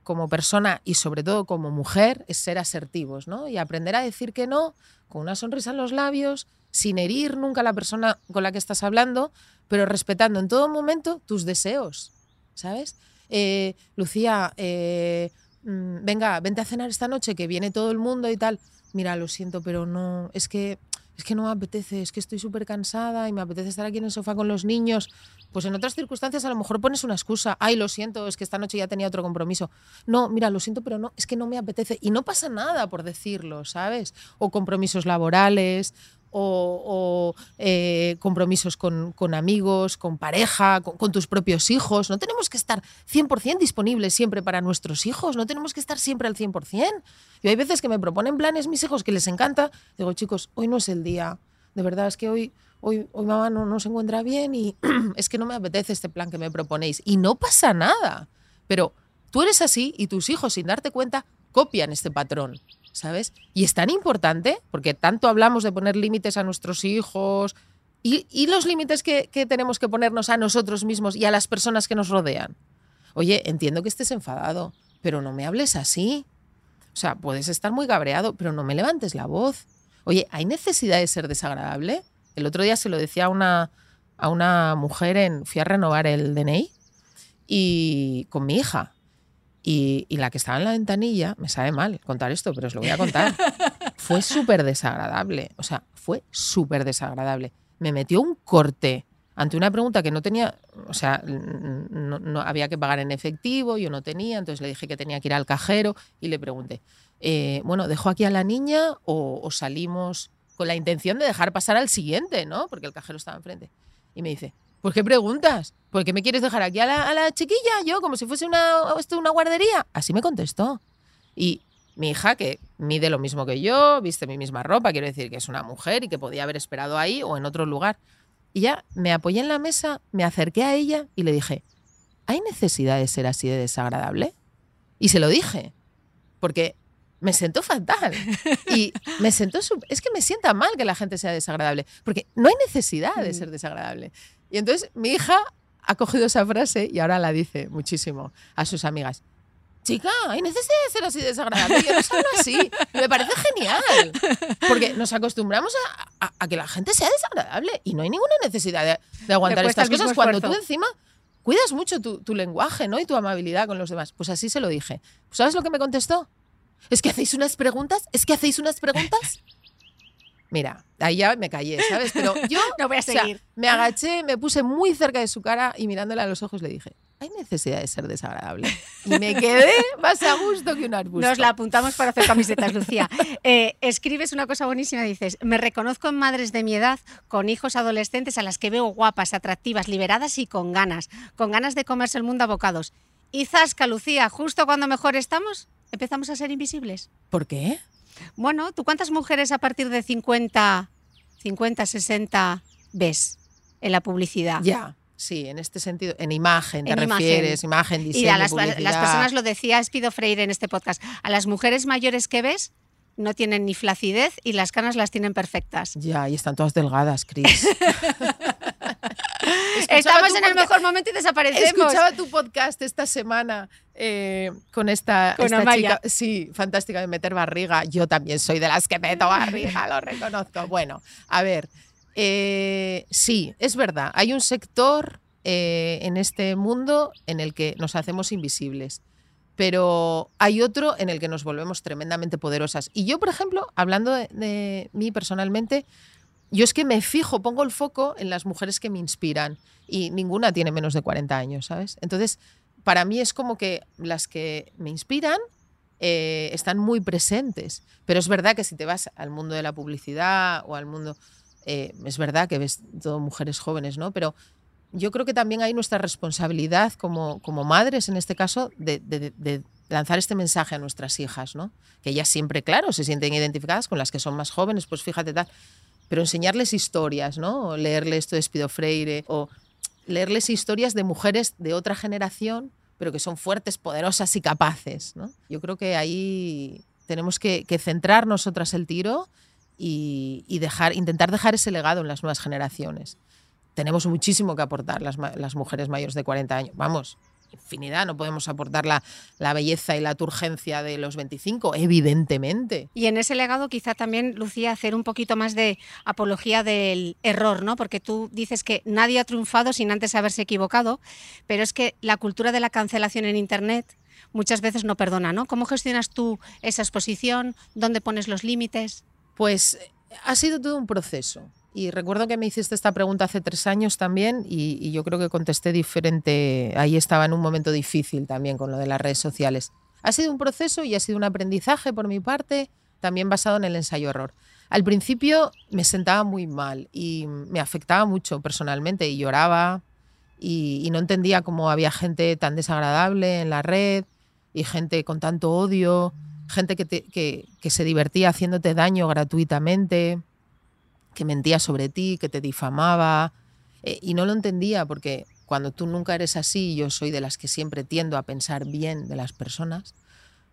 como persona y sobre todo como mujer es ser asertivos, ¿no? Y aprender a decir que no con una sonrisa en los labios, sin herir nunca a la persona con la que estás hablando, pero respetando en todo momento tus deseos, ¿sabes? Eh, Lucía, eh, mm, venga, vente a cenar esta noche que viene todo el mundo y tal. Mira, lo siento, pero no, es que es que no me apetece, es que estoy súper cansada y me apetece estar aquí en el sofá con los niños. Pues en otras circunstancias a lo mejor pones una excusa. Ay, lo siento, es que esta noche ya tenía otro compromiso. No, mira, lo siento, pero no, es que no me apetece. Y no pasa nada por decirlo, ¿sabes? O compromisos laborales, o, o, eh, compromisos con, con amigos, con pareja, con, con tus propios hijos. No tenemos que estar 100% disponibles siempre para nuestros hijos, no tenemos que estar siempre al 100%. Yo hay veces que me proponen planes mis hijos que les encanta. Digo, chicos, hoy no es el día. De verdad, es que hoy, hoy, hoy mamá no, no se encuentra bien y es que no me apetece este plan que me proponéis. Y no pasa nada. Pero tú eres así y tus hijos, sin darte cuenta, copian este patrón. ¿Sabes? Y es tan importante, porque tanto hablamos de poner límites a nuestros hijos y, los límites que, que tenemos que ponernos a nosotros mismos y a las personas que nos rodean. Oye, entiendo que estés enfadado, pero no me hables así. O sea, puedes estar muy cabreado, pero no me levantes la voz. Oye, ¿hay necesidad de ser desagradable? El otro día se lo decía a una, a una mujer en. Fui a renovar el DNI y con mi hija. Y, y la que estaba en la ventanilla, me sabe mal contar esto, pero os lo voy a contar. fue súper desagradable. O sea, fue súper desagradable. Me metió un corte ante una pregunta que no tenía, o sea, no, no había que pagar en efectivo, yo no tenía, entonces le dije que tenía que ir al cajero y le pregunté, eh, bueno, ¿dejo aquí a la niña o, o, salimos con la intención de dejar pasar al siguiente, ¿no? Porque el cajero estaba enfrente. Y me dice, ¿por qué preguntas? ¿Por qué me quieres dejar aquí a la, a la chiquilla? Yo, como si fuese una, esto una guardería. Así me contestó. Y mi hija, que mide lo mismo que yo, viste mi misma ropa, quiero decir que es una mujer y que podía haber esperado ahí o en otro lugar. Y ya me apoyé en la mesa, me acerqué a ella y le dije, ¿hay necesidad de ser así de desagradable? Y se lo dije, porque me sentó fatal. Y me sentó... Es que me sienta mal que la gente sea desagradable, porque no hay necesidad de ser desagradable. Y entonces mi hija ha cogido esa frase y ahora la dice muchísimo a sus amigas. Chica, hay necesidad de ser así desagradable. Yo no hablo así. Me parece genial. Porque nos acostumbramos a, a, a, que la gente sea desagradable y no hay ninguna necesidad de, de aguantar estas cosas cuando tú encima cuidas mucho tu, tu, lenguaje ¿no? y tu amabilidad con los demás. Pues así se lo dije. ¿Sabes lo que me contestó? Es que hacéis unas preguntas. Es que hacéis unas preguntas. Mira, ahí ya me callé, ¿sabes? Pero yo no voy a seguir. O sea, me agaché, me puse muy cerca de su cara y mirándole a los ojos le dije, hay necesidad de ser desagradable. Y me quedé más a gusto que un arbusto. Nos la apuntamos para hacer camisetas, Lucía. Eh, escribes una cosa buenísima, dices, me reconozco en madres de mi edad, con hijos adolescentes a las que veo guapas, atractivas, liberadas y con ganas, con ganas de comerse el mundo a bocados. Y zasca, Lucía, justo cuando mejor estamos, empezamos a ser invisibles. ¿Por qué? Bueno, ¿tú cuántas mujeres a partir de 50, 50, 60 ves en la publicidad? Ya. Sí, en este sentido, en imagen, te en refieres, imagen, imagen diseño, Y a las personas, lo decía Espido Freire en este podcast, a las mujeres mayores que ves no tienen ni flacidez y las canas las tienen perfectas. Ya, y están todas delgadas, Cris. Estamos en el mejor momento y desaparecemos. Escuchaba tu podcast esta semana eh, con esta, Con esta Amaya. chica. Sí, fantástica de meter barriga. Yo también soy de las que meto barriga, lo reconozco. Bueno, a ver, eh, sí, es verdad. Hay un sector eh, en este mundo en el que nos hacemos invisibles. Pero hay otro en el que nos volvemos tremendamente poderosas. Y yo, por ejemplo, hablando de, mí personalmente, yo es que me fijo, pongo el foco en las mujeres que me inspiran y ninguna tiene menos de 40 años, ¿sabes? Entonces, para mí es como que las que me inspiran eh, están muy presentes. Pero es verdad que si te vas al mundo de la publicidad o al mundo... eh, es verdad que ves todo mujeres jóvenes, ¿no? Pero yo creo que también hay nuestra responsabilidad como, como madres, en este caso, de, de- de lanzar este mensaje a nuestras hijas, ¿no? Que ellas siempre, claro, se sienten identificadas con las que son más jóvenes, pues fíjate tal. Pero enseñarles historias, ¿no? O leerles esto de Espido Freire, o leerles historias de mujeres de otra generación, pero que son fuertes, poderosas y capaces, ¿no? Yo creo que ahí tenemos que, que centrar nosotras el tiro y, y dejar, intentar dejar ese legado en las nuevas generaciones tenemos muchísimo que aportar las, las mujeres mayores de 40 años. Vamos, infinidad, no podemos aportar la, la belleza y la turgencia de los 25, evidentemente. Y en ese legado quizá también, Lucía, hacer un poquito más de apología del error, ¿no? Porque tú dices que nadie ha triunfado sin antes haberse equivocado, pero es que la cultura de la cancelación en Internet muchas veces no perdona, ¿no? ¿Cómo gestionas tú esa exposición? ¿Dónde pones los límites? Pues eh, ha sido todo un proceso. Y recuerdo que me hiciste esta pregunta hace tres años también y, yo creo que contesté diferente. Ahí estaba en un momento difícil también con lo de las redes sociales. Ha sido un proceso y ha sido un aprendizaje por mi parte, también basado en el ensayo-error. Al principio me sentaba muy mal y me afectaba mucho personalmente y lloraba y, no entendía cómo había gente tan desagradable en la red y gente con tanto odio, gente que, te- que- que se divertía haciéndote daño gratuitamente, que mentía sobre ti, que te difamaba. eh, y no lo entendía porque cuando tú nunca eres así, yo soy de las que siempre tiendo a pensar bien de las personas,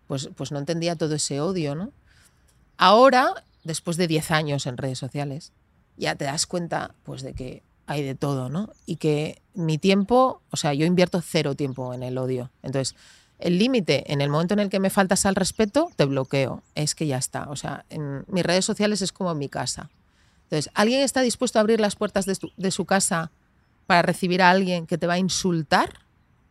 pues, pues no entendía todo ese odio, ¿no? Ahora, después de 10 años en redes sociales, ya te das cuenta pues de que hay de todo, ¿no? Y que mi tiempo, o sea, yo invierto cero tiempo en el odio. Entonces, el límite, en el momento en el que me faltas al respeto, te bloqueo. Es que ya está. O sea, en mis redes sociales es como mi casa. Entonces, ¿alguien está dispuesto a abrir las puertas de su, casa para recibir a alguien que te va a insultar,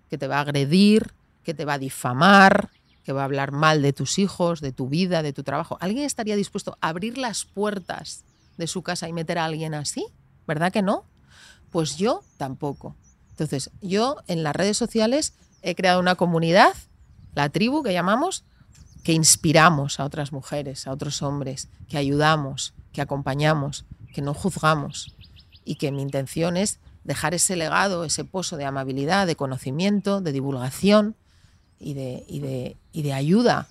que te va a agredir, que te va a difamar, que va a hablar mal de tus hijos, de tu vida, de tu trabajo? ¿Alguien estaría dispuesto a abrir las puertas de su casa y meter a alguien así? ¿Verdad que no? Pues yo tampoco. Entonces, yo en las redes sociales he creado una comunidad, la tribu que llamamos, que inspiramos a otras mujeres, a otros hombres, que ayudamos, que acompañamos, que no juzgamos y que mi intención es dejar ese legado, ese pozo de amabilidad, de conocimiento, de divulgación y de, y de, ayuda.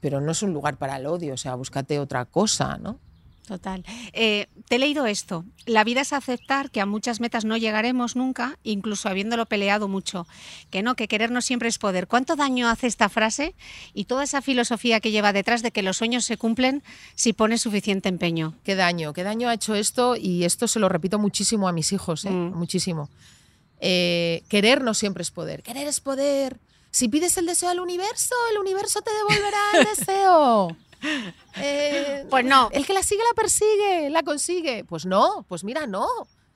Pero no es un lugar para el odio, o sea, búscate otra cosa, ¿no? Total. Eh, te he leído esto. La vida es aceptar que a muchas metas no llegaremos nunca, incluso habiéndolo peleado mucho. Que no, que querer no siempre es poder. ¿Cuánto daño hace esta frase y toda esa filosofía que lleva detrás de que los sueños se cumplen si pones suficiente empeño? Qué daño, qué daño ha hecho esto y esto se lo repito muchísimo a mis hijos, ¿eh? Mm. muchísimo. Eh, querer no siempre es poder, querer es poder. Si pides el deseo al universo, el universo te devolverá el deseo. Eh, Pues no. El que la sigue la persigue, la consigue. Pues no, pues mira, no,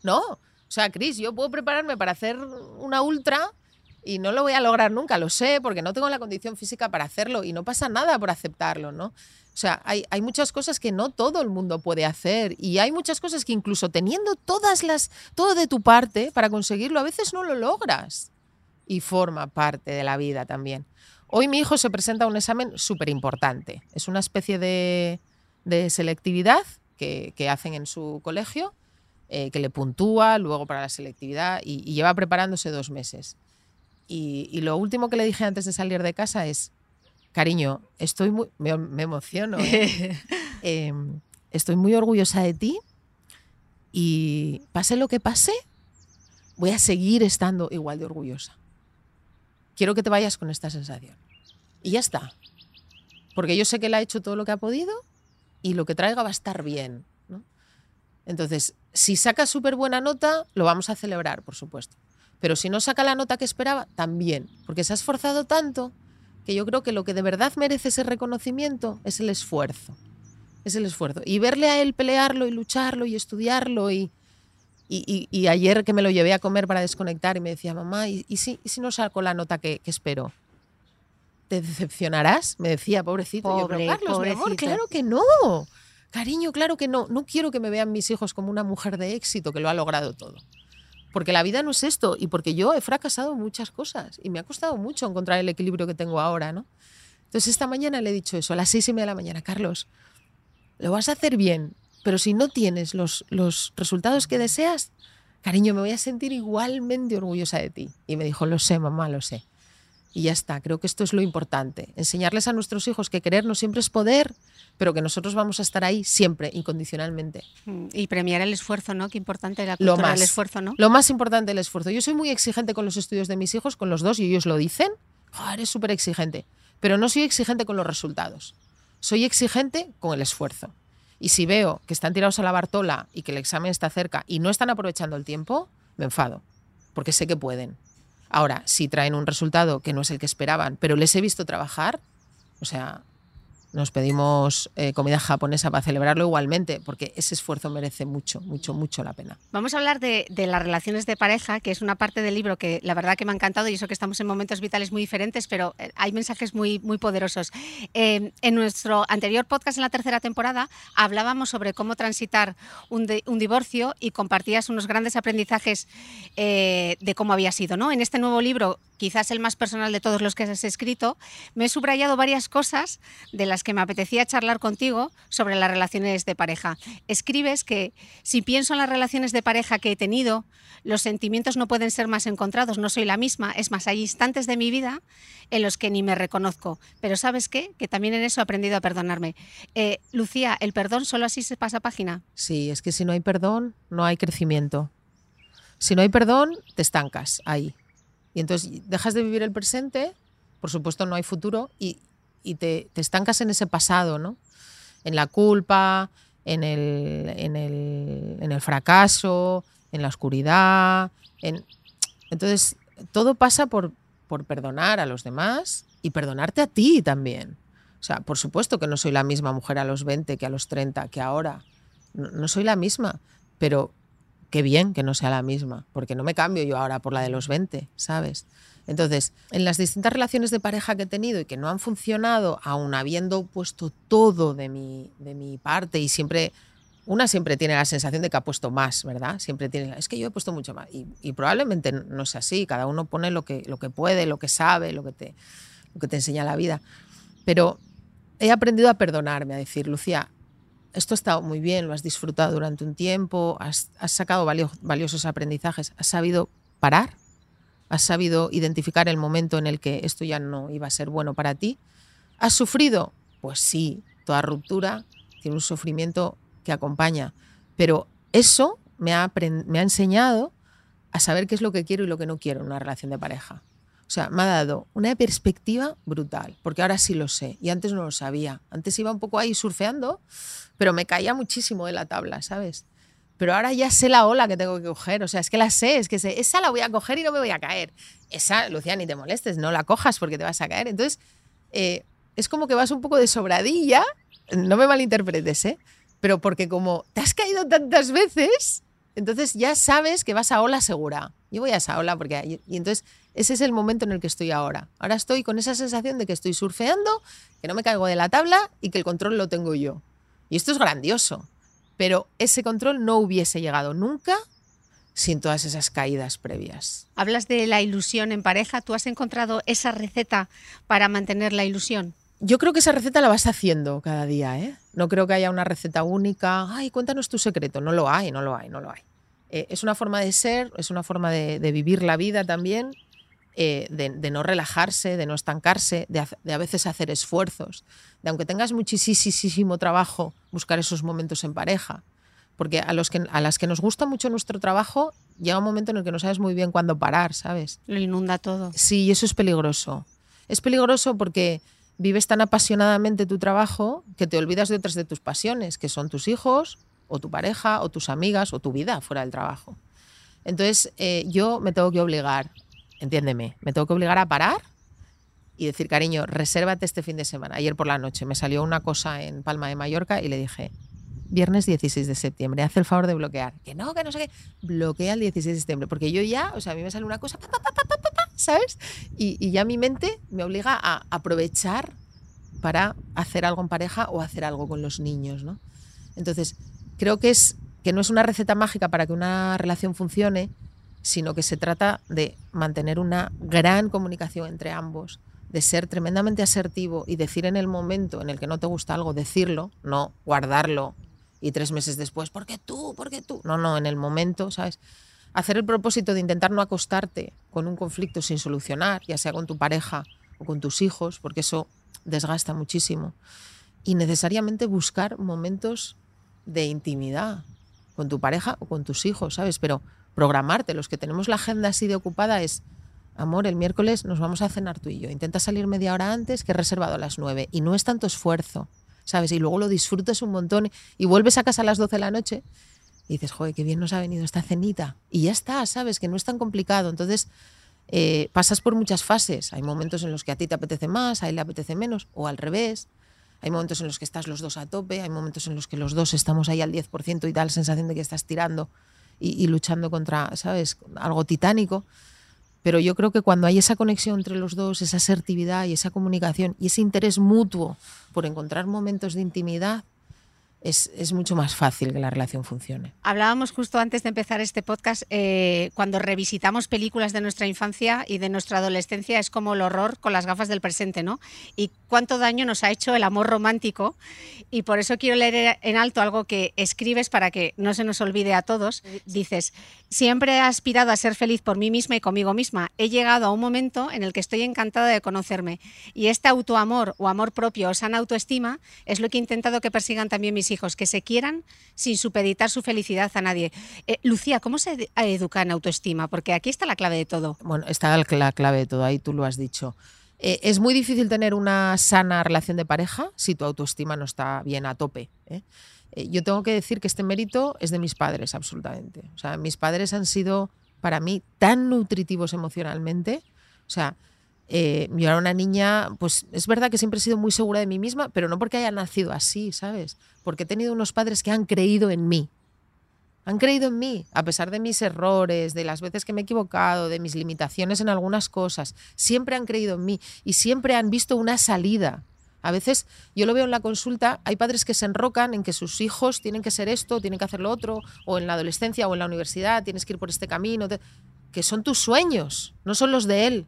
no. O sea, Cris, yo puedo prepararme para hacer una ultra y no lo voy a lograr nunca, lo sé, porque no tengo la condición física para hacerlo y no pasa nada por aceptarlo, ¿no? O sea, hay, hay muchas cosas que no todo el mundo puede hacer y hay muchas cosas que incluso teniendo todas las, todo de tu parte para conseguirlo, a veces no lo logras. Y forma parte de la vida también. Hoy mi hijo se presenta a un examen súper importante. Es una especie de, de selectividad que, que hacen en su colegio, eh, que le puntúa luego para la selectividad y, y lleva preparándose dos meses. Y, y lo último que le dije antes de salir de casa es, cariño, estoy muy, me, me emociono, ¿eh? Eh, estoy muy orgullosa de ti y pase lo que pase, voy a seguir estando igual de orgullosa. Quiero que te vayas con esta sensación. Y ya está. Porque yo sé que él ha hecho todo lo que ha podido y lo que traiga va a estar bien. ¿no? Entonces, si saca súper buena nota, lo vamos a celebrar, por supuesto. Pero si no saca la nota que esperaba, también, porque se ha esforzado tanto que yo creo que lo que de verdad merece ese reconocimiento es el esfuerzo. Es el esfuerzo. Y verle a él pelearlo y lucharlo y estudiarlo y, y, ayer que me lo llevé a comer para desconectar y me decía, mamá, ¿y, si, si, no saco la nota que, espero? ¿Te decepcionarás? Me decía, pobrecito. Pobre, yo, Carlos, mi amor, claro que no. Cariño, claro que no. No quiero que me vean mis hijos como una mujer de éxito que lo ha logrado todo. Porque la vida no es esto y porque yo he fracasado muchas cosas y me ha costado mucho encontrar el equilibrio que tengo ahora, ¿no? Entonces esta mañana le he dicho eso, a las seis y media de la mañana, Carlos, lo vas a hacer bien, pero si no tienes los, los resultados que deseas, cariño, me voy a sentir igualmente orgullosa de ti. Y me dijo, lo sé, mamá, lo sé. Y ya está, creo que esto es lo importante. Enseñarles a nuestros hijos que querer no siempre es poder, pero que nosotros vamos a estar ahí siempre, incondicionalmente. Mm, y premiar el esfuerzo, ¿no? Qué importante la cultura lo más, del esfuerzo, ¿no? Lo más importante el esfuerzo. Yo soy muy exigente con los estudios de mis hijos, con los dos, y ellos lo dicen. Oh, eres súper exigente. Pero no soy exigente con los resultados. Soy exigente con el esfuerzo. Y si veo que están tirados a la Bartola y que el examen está cerca y no están aprovechando el tiempo, me enfado, porque sé que pueden. Ahora, si traen un resultado que no es el que esperaban, pero les he visto trabajar, o sea, nos pedimos eh, comida japonesa para celebrarlo igualmente, porque ese esfuerzo merece mucho, mucho, mucho la pena. Vamos a hablar de, las relaciones de pareja, que es una parte del libro que la verdad que me ha encantado y eso que estamos en momentos vitales muy diferentes, pero eh, hay mensajes muy, muy poderosos. Eh, en nuestro anterior podcast, en la tercera temporada, hablábamos sobre cómo transitar un, un divorcio y compartías unos grandes aprendizajes de cómo había sido. ¿no? En este nuevo libro quizás el más personal de todos los que has escrito, me he subrayado varias cosas de las que me apetecía charlar contigo sobre las relaciones de pareja. Escribes que si pienso en las relaciones de pareja que he tenido, los sentimientos no pueden ser más encontrados, no soy la misma. Es más, hay instantes de mi vida en los que ni me reconozco. Pero ¿sabes qué? Que también en eso he aprendido a perdonarme. Eh, Lucía, ¿el perdón solo así se pasa página? Sí, es que si no hay perdón, no hay crecimiento. Si no hay perdón, te estancas ahí. Y entonces dejas de vivir el presente, por supuesto no hay futuro, y, te, estancas en ese pasado, ¿no? En la culpa, en el, en el, fracaso, en la oscuridad. En... Entonces, todo pasa por, por perdonar a los demás y perdonarte a ti también. O sea, por supuesto que no soy la misma mujer a los 20 que a los 30, que ahora. no soy la misma, pero qué bien que no sea la misma, porque no me cambio yo ahora por la de los 20, ¿sabes? Entonces, en las distintas relaciones de pareja que he tenido y que no han funcionado, aún habiendo puesto todo de mi, de mi parte y siempre, una siempre tiene la sensación de que ha puesto más, ¿verdad? Siempre tiene, es que yo he puesto mucho más. Y, probablemente no sea así, cada uno pone lo que, lo que puede, lo que sabe, lo que, te, lo que te enseña la vida. Pero he aprendido a perdonarme, a decir, Lucía, esto ha estado muy bien, lo has disfrutado durante un tiempo, has, sacado valiosos aprendizajes, has sabido parar, has sabido identificar el momento en el que esto ya no iba a ser bueno para ti. ¿Has sufrido? Pues sí, toda ruptura tiene un sufrimiento que acompaña, pero eso me ha, enseñado a saber qué es lo que quiero y lo que no quiero en una relación de pareja. O sea, me ha dado una perspectiva brutal, porque ahora sí lo sé y antes no lo sabía. Antes iba un poco ahí surfeando, pero me caía muchísimo de la tabla, ¿sabes? Pero ahora ya sé la ola que tengo que coger, o sea, es que la sé, es que sé, esa la voy a coger y no me voy a caer. Esa, Lucía, ni te molestes, no la cojas porque te vas a caer. Entonces, eh, es como que vas un poco de sobradilla, no me malinterpretes, ¿eh? Pero porque como te has caído tantas veces, entonces ya sabes que vas a ola segura. Yo voy a esa ola porque... Y entonces ese es el momento en el que estoy ahora. Ahora estoy con esa sensación de que estoy surfeando, que no me caigo de la tabla y que el control lo tengo yo. Y esto es grandioso. Pero ese control no hubiese llegado nunca sin todas esas caídas previas. Hablas de la ilusión en pareja. ¿Tú has encontrado esa receta para mantener la ilusión? Yo creo que esa receta la vas haciendo cada día. ¿eh? No creo que haya una receta única. Ay, cuéntanos tu secreto. No lo hay, no lo hay, no lo hay. Eh, es una forma de ser, es una forma de vivir la vida también eh, de, no relajarse, de no estancarse, de, a veces hacer esfuerzos, de aunque tengas muchísimo trabajo, buscar esos momentos en pareja. Porque a, los que, a las que nos gusta mucho nuestro trabajo, llega un momento en el que no sabes muy bien cuándo parar, ¿sabes? Lo inunda todo. Sí, y eso es peligroso. Es peligroso porque vives tan apasionadamente tu trabajo que te olvidas de otras de tus pasiones, que son tus hijos, o tu pareja, o tus amigas, o tu vida fuera del trabajo. Entonces, eh, yo me tengo que obligar, entiéndeme, me tengo que obligar a parar y decir, cariño, resérvate este fin de semana. Ayer por la noche me salió una cosa en Palma de Mallorca y le dije, viernes 16 de septiembre, haz el favor de bloquear. Que no, que no sé qué. Bloquea el 16 de septiembre, porque yo ya, o sea, a mí me sale una cosa, ¿sabes? Y, y, ya mi mente me obliga a aprovechar para hacer algo en pareja o hacer algo con los niños, ¿no? Entonces, creo que, es, que no es una receta mágica para que una relación funcione, sino que se trata de mantener una gran comunicación entre ambos, de ser tremendamente asertivo y decir en el momento en el que no te gusta algo, decirlo, no guardarlo y tres meses después, ¿por qué tú? ¿Por qué tú? No, no, en el momento, ¿sabes? Hacer el propósito de intentar no acostarte con un conflicto sin solucionar, ya sea con tu pareja o con tus hijos, porque eso desgasta muchísimo. Y necesariamente buscar momentos de intimidad con tu pareja o con tus hijos, ¿sabes? Pero programarte, los que tenemos la agenda así de ocupada es, amor, el miércoles nos vamos a cenar tú y yo, intenta salir media hora antes que he reservado a las nueve y no es tanto esfuerzo, ¿sabes? Y luego lo disfrutas un montón y vuelves a casa a las 12 de la noche y dices, joder, qué bien nos ha venido esta cenita. Y ya está, ¿sabes? Que no es tan complicado. Entonces, eh, pasas por muchas fases. Hay momentos en los que a ti te apetece más, a él le apetece menos, o al revés. Hay momentos en los que estás los dos a tope, hay momentos en los que los dos estamos ahí al 10% y da la sensación de que estás tirando y, luchando contra, ¿sabes? Algo titánico. Pero yo creo que cuando hay esa conexión entre los dos, esa asertividad y esa comunicación y ese interés mutuo por encontrar momentos de intimidad, es, es, mucho más fácil que la relación funcione. Hablábamos justo antes de empezar este podcast, eh, cuando revisitamos películas de nuestra infancia y de nuestra adolescencia, es como el horror con las gafas del presente, ¿no? Y cuánto daño nos ha hecho el amor romántico. Y por eso quiero leer en alto algo que escribes para que no se nos olvide a todos. Dices, siempre he aspirado a ser feliz por mí misma y conmigo misma. He llegado a un momento en el que estoy encantada de conocerme. Y este autoamor o amor propio o sana autoestima es lo que he intentado que persigan también mis hijos, que se quieran sin supeditar su felicidad a nadie. Eh, Lucía, ¿cómo se educa en autoestima? Porque aquí está la clave de todo. Bueno, está la clave de todo, ahí tú lo has dicho. Eh, es muy difícil tener una sana relación de pareja si tu autoestima no está bien a tope. ¿eh? Eh, yo tengo que decir que este mérito es de mis padres, absolutamente. O sea, mis padres han sido para mí tan nutritivos emocionalmente. O sea, eh, yo era una niña, pues es verdad que siempre he sido muy segura de mí misma, pero no porque haya nacido así, ¿sabes? Porque he tenido unos padres que han creído en mí. Han creído en mí, a pesar de mis errores, de las veces que me he equivocado, de mis limitaciones en algunas cosas. Siempre han creído en mí y siempre han visto una salida. A veces yo lo veo en la consulta, hay padres que se enrocan en que sus hijos tienen que ser esto, tienen que hacer lo otro, o en la adolescencia o en la universidad tienes que ir por este camino, que son tus sueños, no son los de él.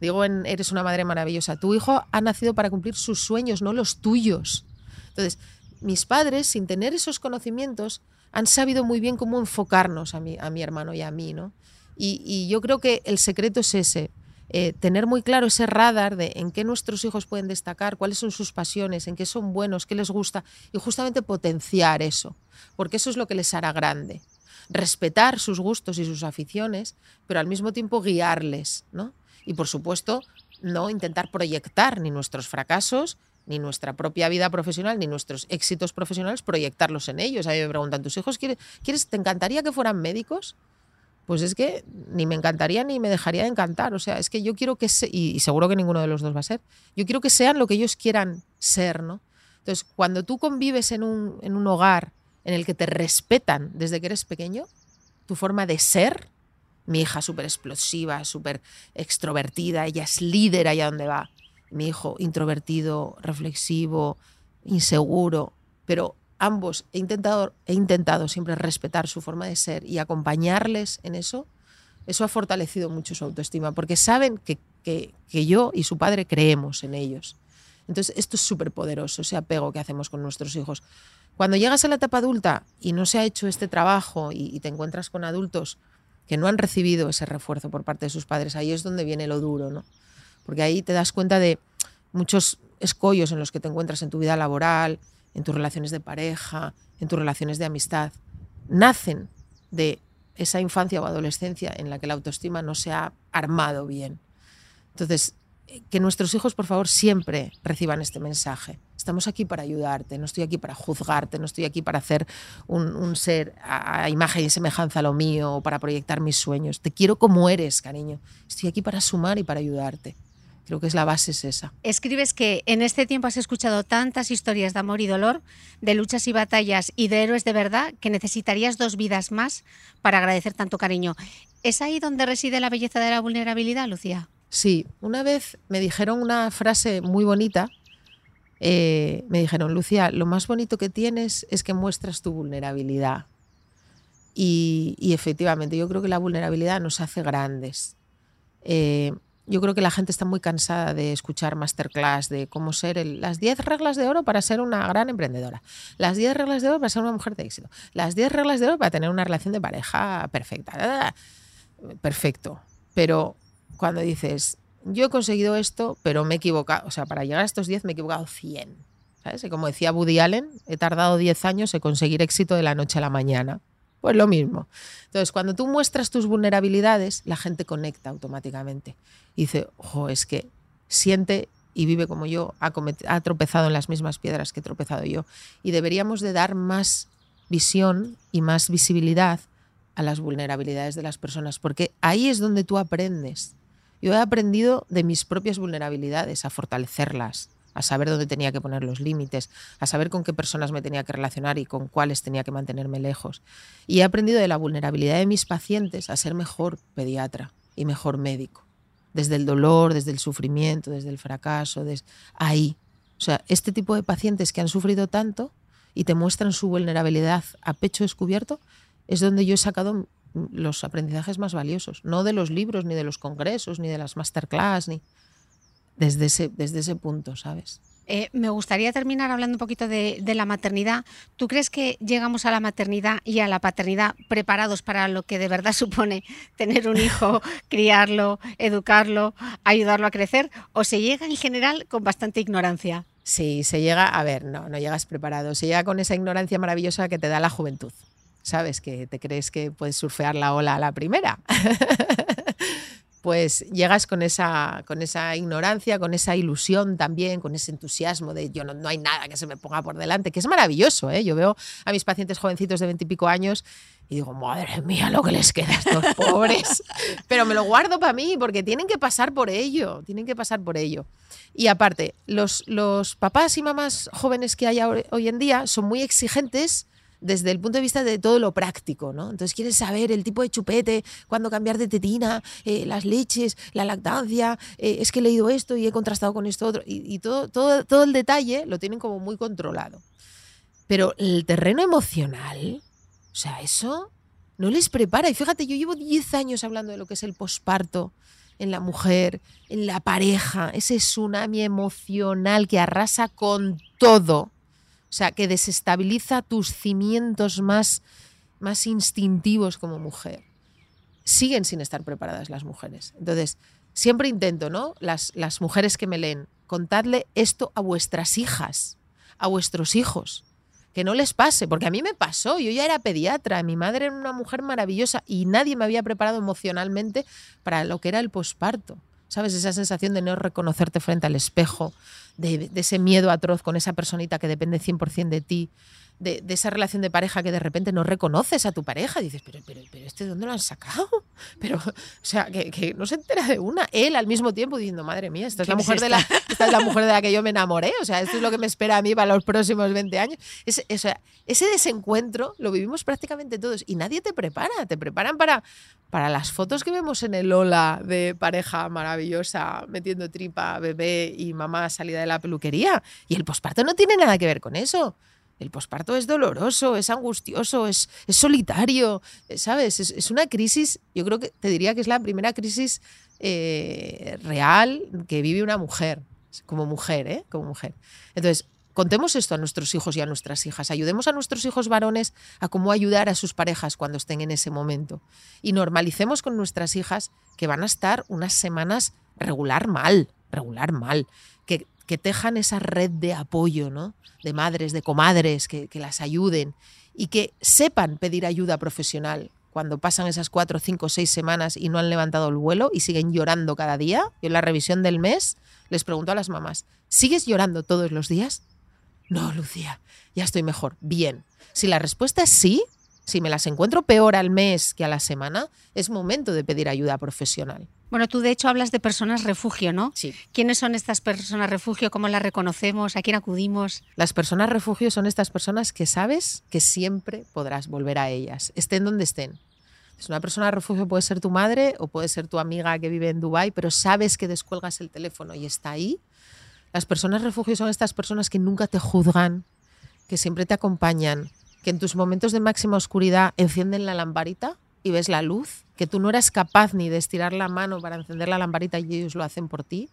Digo, eres una madre maravillosa. Tu hijo ha nacido para cumplir sus sueños, no los tuyos. Entonces, mis padres, sin tener esos conocimientos, han sabido muy bien cómo enfocarnos a mi, a mi hermano y a mí, ¿no? Y, y yo creo que el secreto es ese, eh, tener muy claro ese radar de en qué nuestros hijos pueden destacar, cuáles son sus pasiones, en qué son buenos, qué les gusta, y justamente potenciar eso, porque eso es lo que les hará grande. Respetar sus gustos y sus aficiones, pero al mismo tiempo guiarles, ¿no? Y por supuesto, no intentar proyectar ni nuestros fracasos, ni nuestra propia vida profesional, ni nuestros éxitos profesionales, proyectarlos en ellos. A mí me preguntan, ¿tus hijos quieres, te encantaría que fueran médicos? Pues es que ni me encantaría ni me dejaría de encantar. O sea, es que yo quiero que, y seguro que ninguno de los dos va a ser, yo quiero que sean lo que ellos quieran ser, ¿no? Entonces, cuando tú convives en un, en un hogar en el que te respetan desde que eres pequeño, tu forma de ser, mi hija súper explosiva, súper extrovertida, ella es líder allá donde va. Mi hijo introvertido, reflexivo, inseguro, pero ambos he intentado, he intentado siempre respetar su forma de ser y acompañarles en eso, eso ha fortalecido mucho su autoestima, porque saben que, que, que yo y su padre creemos en ellos. Entonces, esto es súper poderoso, ese apego que hacemos con nuestros hijos. Cuando llegas a la etapa adulta y no se ha hecho este trabajo y, y te encuentras con adultos que no han recibido ese refuerzo por parte de sus padres, ahí es donde viene lo duro, ¿no? Porque ahí te das cuenta de muchos escollos en los que te encuentras en tu vida laboral, en tus relaciones de pareja, en tus relaciones de amistad, nacen de esa infancia o adolescencia en la que la autoestima no se ha armado bien. Entonces, que nuestros hijos, por favor, siempre reciban este mensaje. Estamos aquí para ayudarte, no estoy aquí para juzgarte, no estoy aquí para hacer un, ser a, a, imagen y semejanza a lo mío o para proyectar mis sueños. Te quiero como eres, cariño. Estoy aquí para sumar y para ayudarte. Creo que es la base es esa. Escribes que en este tiempo has escuchado tantas historias de amor y dolor, de luchas y batallas y de héroes de verdad que necesitarías dos vidas más para agradecer tanto cariño. ¿Es ahí donde reside la belleza de la vulnerabilidad, Lucía? Sí, una vez me dijeron una frase muy bonita. Eh, me dijeron, Lucía, lo más bonito que tienes es que muestras tu vulnerabilidad. Y, y efectivamente, yo creo que la vulnerabilidad nos hace grandes. Eh, yo creo que la gente está muy cansada de escuchar masterclass de cómo ser el, las 10 reglas de oro para ser una gran emprendedora, las 10 reglas de oro para ser una mujer de éxito, las 10 reglas de oro para tener una relación de pareja perfecta. Perfecto. Pero cuando dices, yo he conseguido esto, pero me he equivocado, o sea, para llegar a estos 10 me he equivocado 100. ¿Sabes? Y como decía Woody Allen, he tardado 10 años en conseguir éxito de la noche a la mañana. Pues lo mismo. Entonces, cuando tú muestras tus vulnerabilidades, la gente conecta automáticamente. Y dice, ojo, es que siente y vive como yo, ha, ha, tropezado en las mismas piedras que he tropezado yo. Y deberíamos de dar más visión y más visibilidad a las vulnerabilidades de las personas, porque ahí es donde tú aprendes. Yo he aprendido de mis propias vulnerabilidades a fortalecerlas, a saber dónde tenía que poner los límites, a saber con qué personas me tenía que relacionar y con cuáles tenía que mantenerme lejos. Y he aprendido de la vulnerabilidad de mis pacientes a ser mejor pediatra y mejor médico, desde el dolor, desde el sufrimiento, desde el fracaso, desde ahí. O sea, este tipo de pacientes que han sufrido tanto y te muestran su vulnerabilidad a pecho descubierto, es donde yo he sacado los aprendizajes más valiosos, no de los libros, ni de los congresos, ni de las masterclass, ni desde ese, desde ese punto, ¿sabes? Eh, me gustaría terminar hablando un poquito de, de, la maternidad. ¿Tú crees que llegamos a la maternidad y a la paternidad preparados para lo que de verdad supone tener un hijo, criarlo, educarlo, ayudarlo a crecer? ¿O se llega en general con bastante ignorancia? Sí, se llega, a ver, no, no llegas preparado, se llega con esa ignorancia maravillosa que te da la juventud. ¿Sabes? Que te crees que puedes surfear la ola a la primera. pues llegas con esa, con esa ignorancia, con esa ilusión también, con ese entusiasmo de yo no, no hay nada que se me ponga por delante, que es maravilloso. ¿eh? Yo veo a mis pacientes jovencitos de veintipico años y digo, madre mía, lo que les queda a estos pobres. Pero me lo guardo para mí porque tienen que pasar por ello, tienen que pasar por ello. Y aparte, los, los papás y mamás jóvenes que hay hoy en día son muy exigentes desde el punto de vista de todo lo práctico, ¿no? Entonces quieres saber el tipo de chupete, cuándo cambiar de tetina, eh, las leches, la lactancia, eh, es que he leído esto y he contrastado con esto otro, y, y, todo, todo, todo el detalle lo tienen como muy controlado. Pero el terreno emocional, o sea, eso no les prepara. Y fíjate, yo llevo 10 años hablando de lo que es el posparto en la mujer, en la pareja, ese tsunami emocional que arrasa con todo o sea, que desestabiliza tus cimientos más, más instintivos como mujer. Siguen sin estar preparadas las mujeres. Entonces, siempre intento, ¿no? Las, las mujeres que me leen, contadle esto a vuestras hijas, a vuestros hijos. Que no les pase, porque a mí me pasó, yo ya era pediatra, mi madre era una mujer maravillosa y nadie me había preparado emocionalmente para lo que era el posparto. ¿Sabes? Esa sensación de no reconocerte frente al espejo, de, ese miedo atroz con esa personita que depende 100% de ti, de, de, esa relación de pareja que de repente no reconoces a tu pareja. dices, pero, pero, pero ¿este de dónde lo han sacado? Pero, o sea, que, que, no se entera de una. Él al mismo tiempo diciendo, madre mía, esta es, la mujer es esta? de la, esta es la mujer de la que yo me enamoré. O sea, esto es lo que me espera a mí para los próximos 20 años. Es, o sea, ese desencuentro lo vivimos prácticamente todos y nadie te prepara. Te preparan para, para las fotos que vemos en el Ola de pareja maravillosa metiendo tripa, bebé y mamá salida de la peluquería. Y el posparto no tiene nada que ver con eso. El posparto es doloroso, es angustioso, es, es solitario, ¿sabes? Es, es, una crisis, yo creo que te diría que es la primera crisis eh, real que vive una mujer, como mujer, ¿eh? Como mujer. Entonces, contemos esto a nuestros hijos y a nuestras hijas. Ayudemos a nuestros hijos varones a cómo ayudar a sus parejas cuando estén en ese momento. Y normalicemos con nuestras hijas que van a estar unas semanas regular mal, regular mal. Que, tejan esa red de apoyo, ¿no? De madres, de comadres, que, que las ayuden y que sepan pedir ayuda profesional cuando pasan esas cuatro, cinco, seis semanas y no han levantado el vuelo y siguen llorando cada día. Yo en la revisión del mes les pregunto a las mamás, ¿sigues llorando todos los días? No, Lucía, ya estoy mejor. Bien. Si la respuesta es sí, si me las encuentro peor al mes que a la semana, es momento de pedir ayuda profesional. Bueno, tú de hecho hablas de personas refugio, ¿no? Sí. ¿Quiénes son estas personas refugio? ¿Cómo las reconocemos? ¿A quién acudimos? Las personas refugio son estas personas que sabes que siempre podrás volver a ellas, estén donde estén. Es una persona refugio puede ser tu madre o puede ser tu amiga que vive en Dubái, pero sabes que descuelgas el teléfono y está ahí. Las personas refugio son estas personas que nunca te juzgan, que siempre te acompañan, que en tus momentos de máxima oscuridad encienden la lamparita y ves la luz, que tú no eras capaz ni de estirar la mano para encender la lamparita y ellos lo hacen por ti,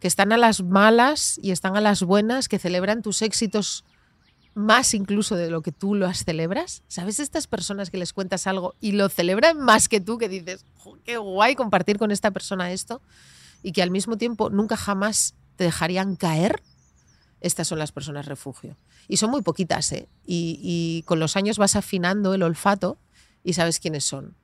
que están a las malas y están a las buenas, que celebran tus éxitos más incluso de lo que tú las celebras. ¿Sabes estas personas que les cuentas algo y lo celebran más que tú, que dices, qué guay compartir con esta persona esto, y que al mismo tiempo nunca jamás te dejarían caer? Estas son las personas refugio. Y son muy poquitas, ¿eh? Y con los años vas afinando el olfato y sabes quiénes son.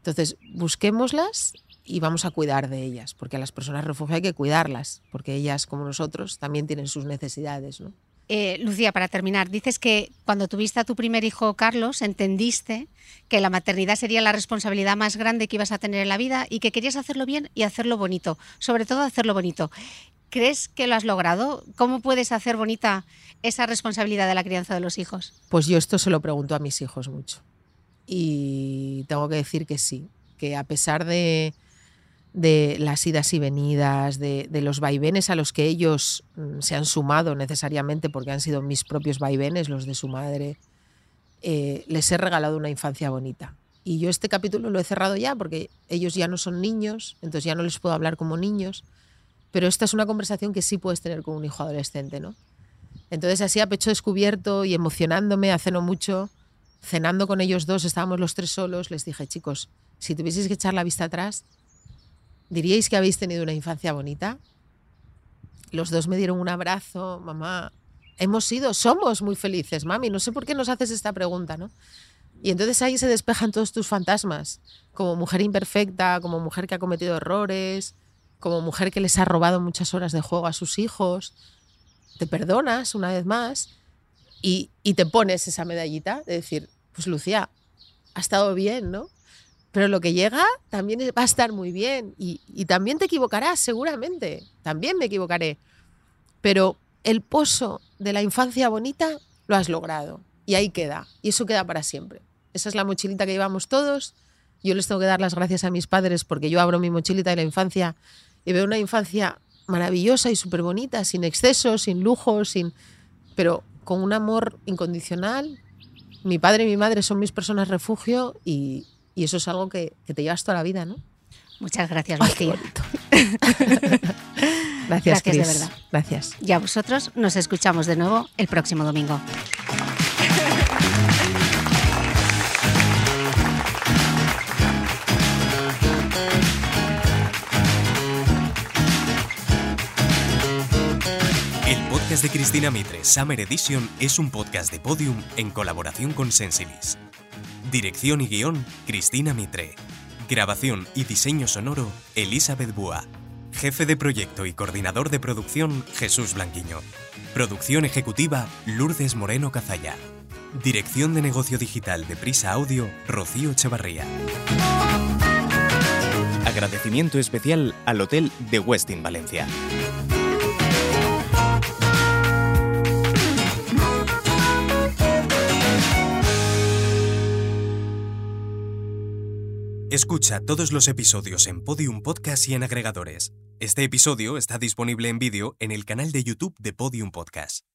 Entonces, busquémoslas y vamos a cuidar de ellas, porque a las personas refugio hay que cuidarlas, porque ellas, como nosotros, también tienen sus necesidades. ¿no? Eh, Lucía, para terminar, dices que cuando tuviste a tu primer hijo, Carlos, entendiste que la maternidad sería la responsabilidad más grande que ibas a tener en la vida y que querías hacerlo bien y hacerlo bonito, sobre todo hacerlo bonito. ¿Crees que lo has logrado? ¿Cómo puedes hacer bonita esa responsabilidad de la crianza de los hijos? Pues yo esto se lo pregunto a mis hijos mucho y tengo que decir que sí, que a pesar de, de las idas y venidas, de, de, los vaivenes a los que ellos mm, se han sumado necesariamente porque han sido mis propios vaivenes, los de su madre, eh, les he regalado una infancia bonita. Y yo este capítulo lo he cerrado ya porque ellos ya no son niños, entonces ya no les puedo hablar como niños, pero esta es una conversación que sí puedes tener con un hijo adolescente, ¿no? Entonces así a pecho descubierto y emocionándome hace no mucho, cenando con ellos dos, estábamos los tres solos, les dije, chicos, si tuvieseis que echar la vista atrás, ¿diríais que habéis tenido una infancia bonita? Los dos me dieron un abrazo, mamá, hemos sido, somos muy felices, mami, no sé por qué nos haces esta pregunta, ¿no? Y entonces ahí se despejan todos tus fantasmas, como mujer imperfecta, como mujer que ha cometido errores, como mujer que les ha robado muchas horas de juego a sus hijos. Te perdonas una vez más y, y, te pones esa medallita de decir, pues Lucía, ha estado bien, ¿no? Pero lo que llega también va a estar muy bien y, y también te equivocarás, seguramente, también me equivocaré. Pero el pozo de la infancia bonita lo has logrado y ahí queda, y eso queda para siempre. Esa es la mochilita que llevamos todos. Yo les tengo que dar las gracias a mis padres porque yo abro mi mochilita de la infancia y veo una infancia maravillosa y súper bonita, sin excesos, sin lujos, sin... pero con un amor incondicional. Mi padre y mi madre son mis personas refugio y, y eso es algo que, que, te llevas toda la vida, ¿no? Muchas gracias, Lucía. gracias, gracias Chris. de verdad. Gracias. Y a vosotros nos escuchamos de nuevo el próximo domingo. De Cristina Mitre Summer Edition es un podcast de Podium en colaboración con Sensilis. Dirección y guion, Cristina Mitre. Grabación y diseño sonoro, Elizabeth Búa. Jefe de proyecto y coordinador de producción, Jesús Blanquiño. Producción ejecutiva, Lourdes Moreno Cazalla. Dirección de negocio digital de Prisa Audio, Rocío Echevarría. Agradecimiento especial al Hotel de Westin Valencia. Escucha todos los episodios en Podium Podcast y en agregadores. Este episodio está disponible en vídeo en el canal de YouTube de Podium Podcast.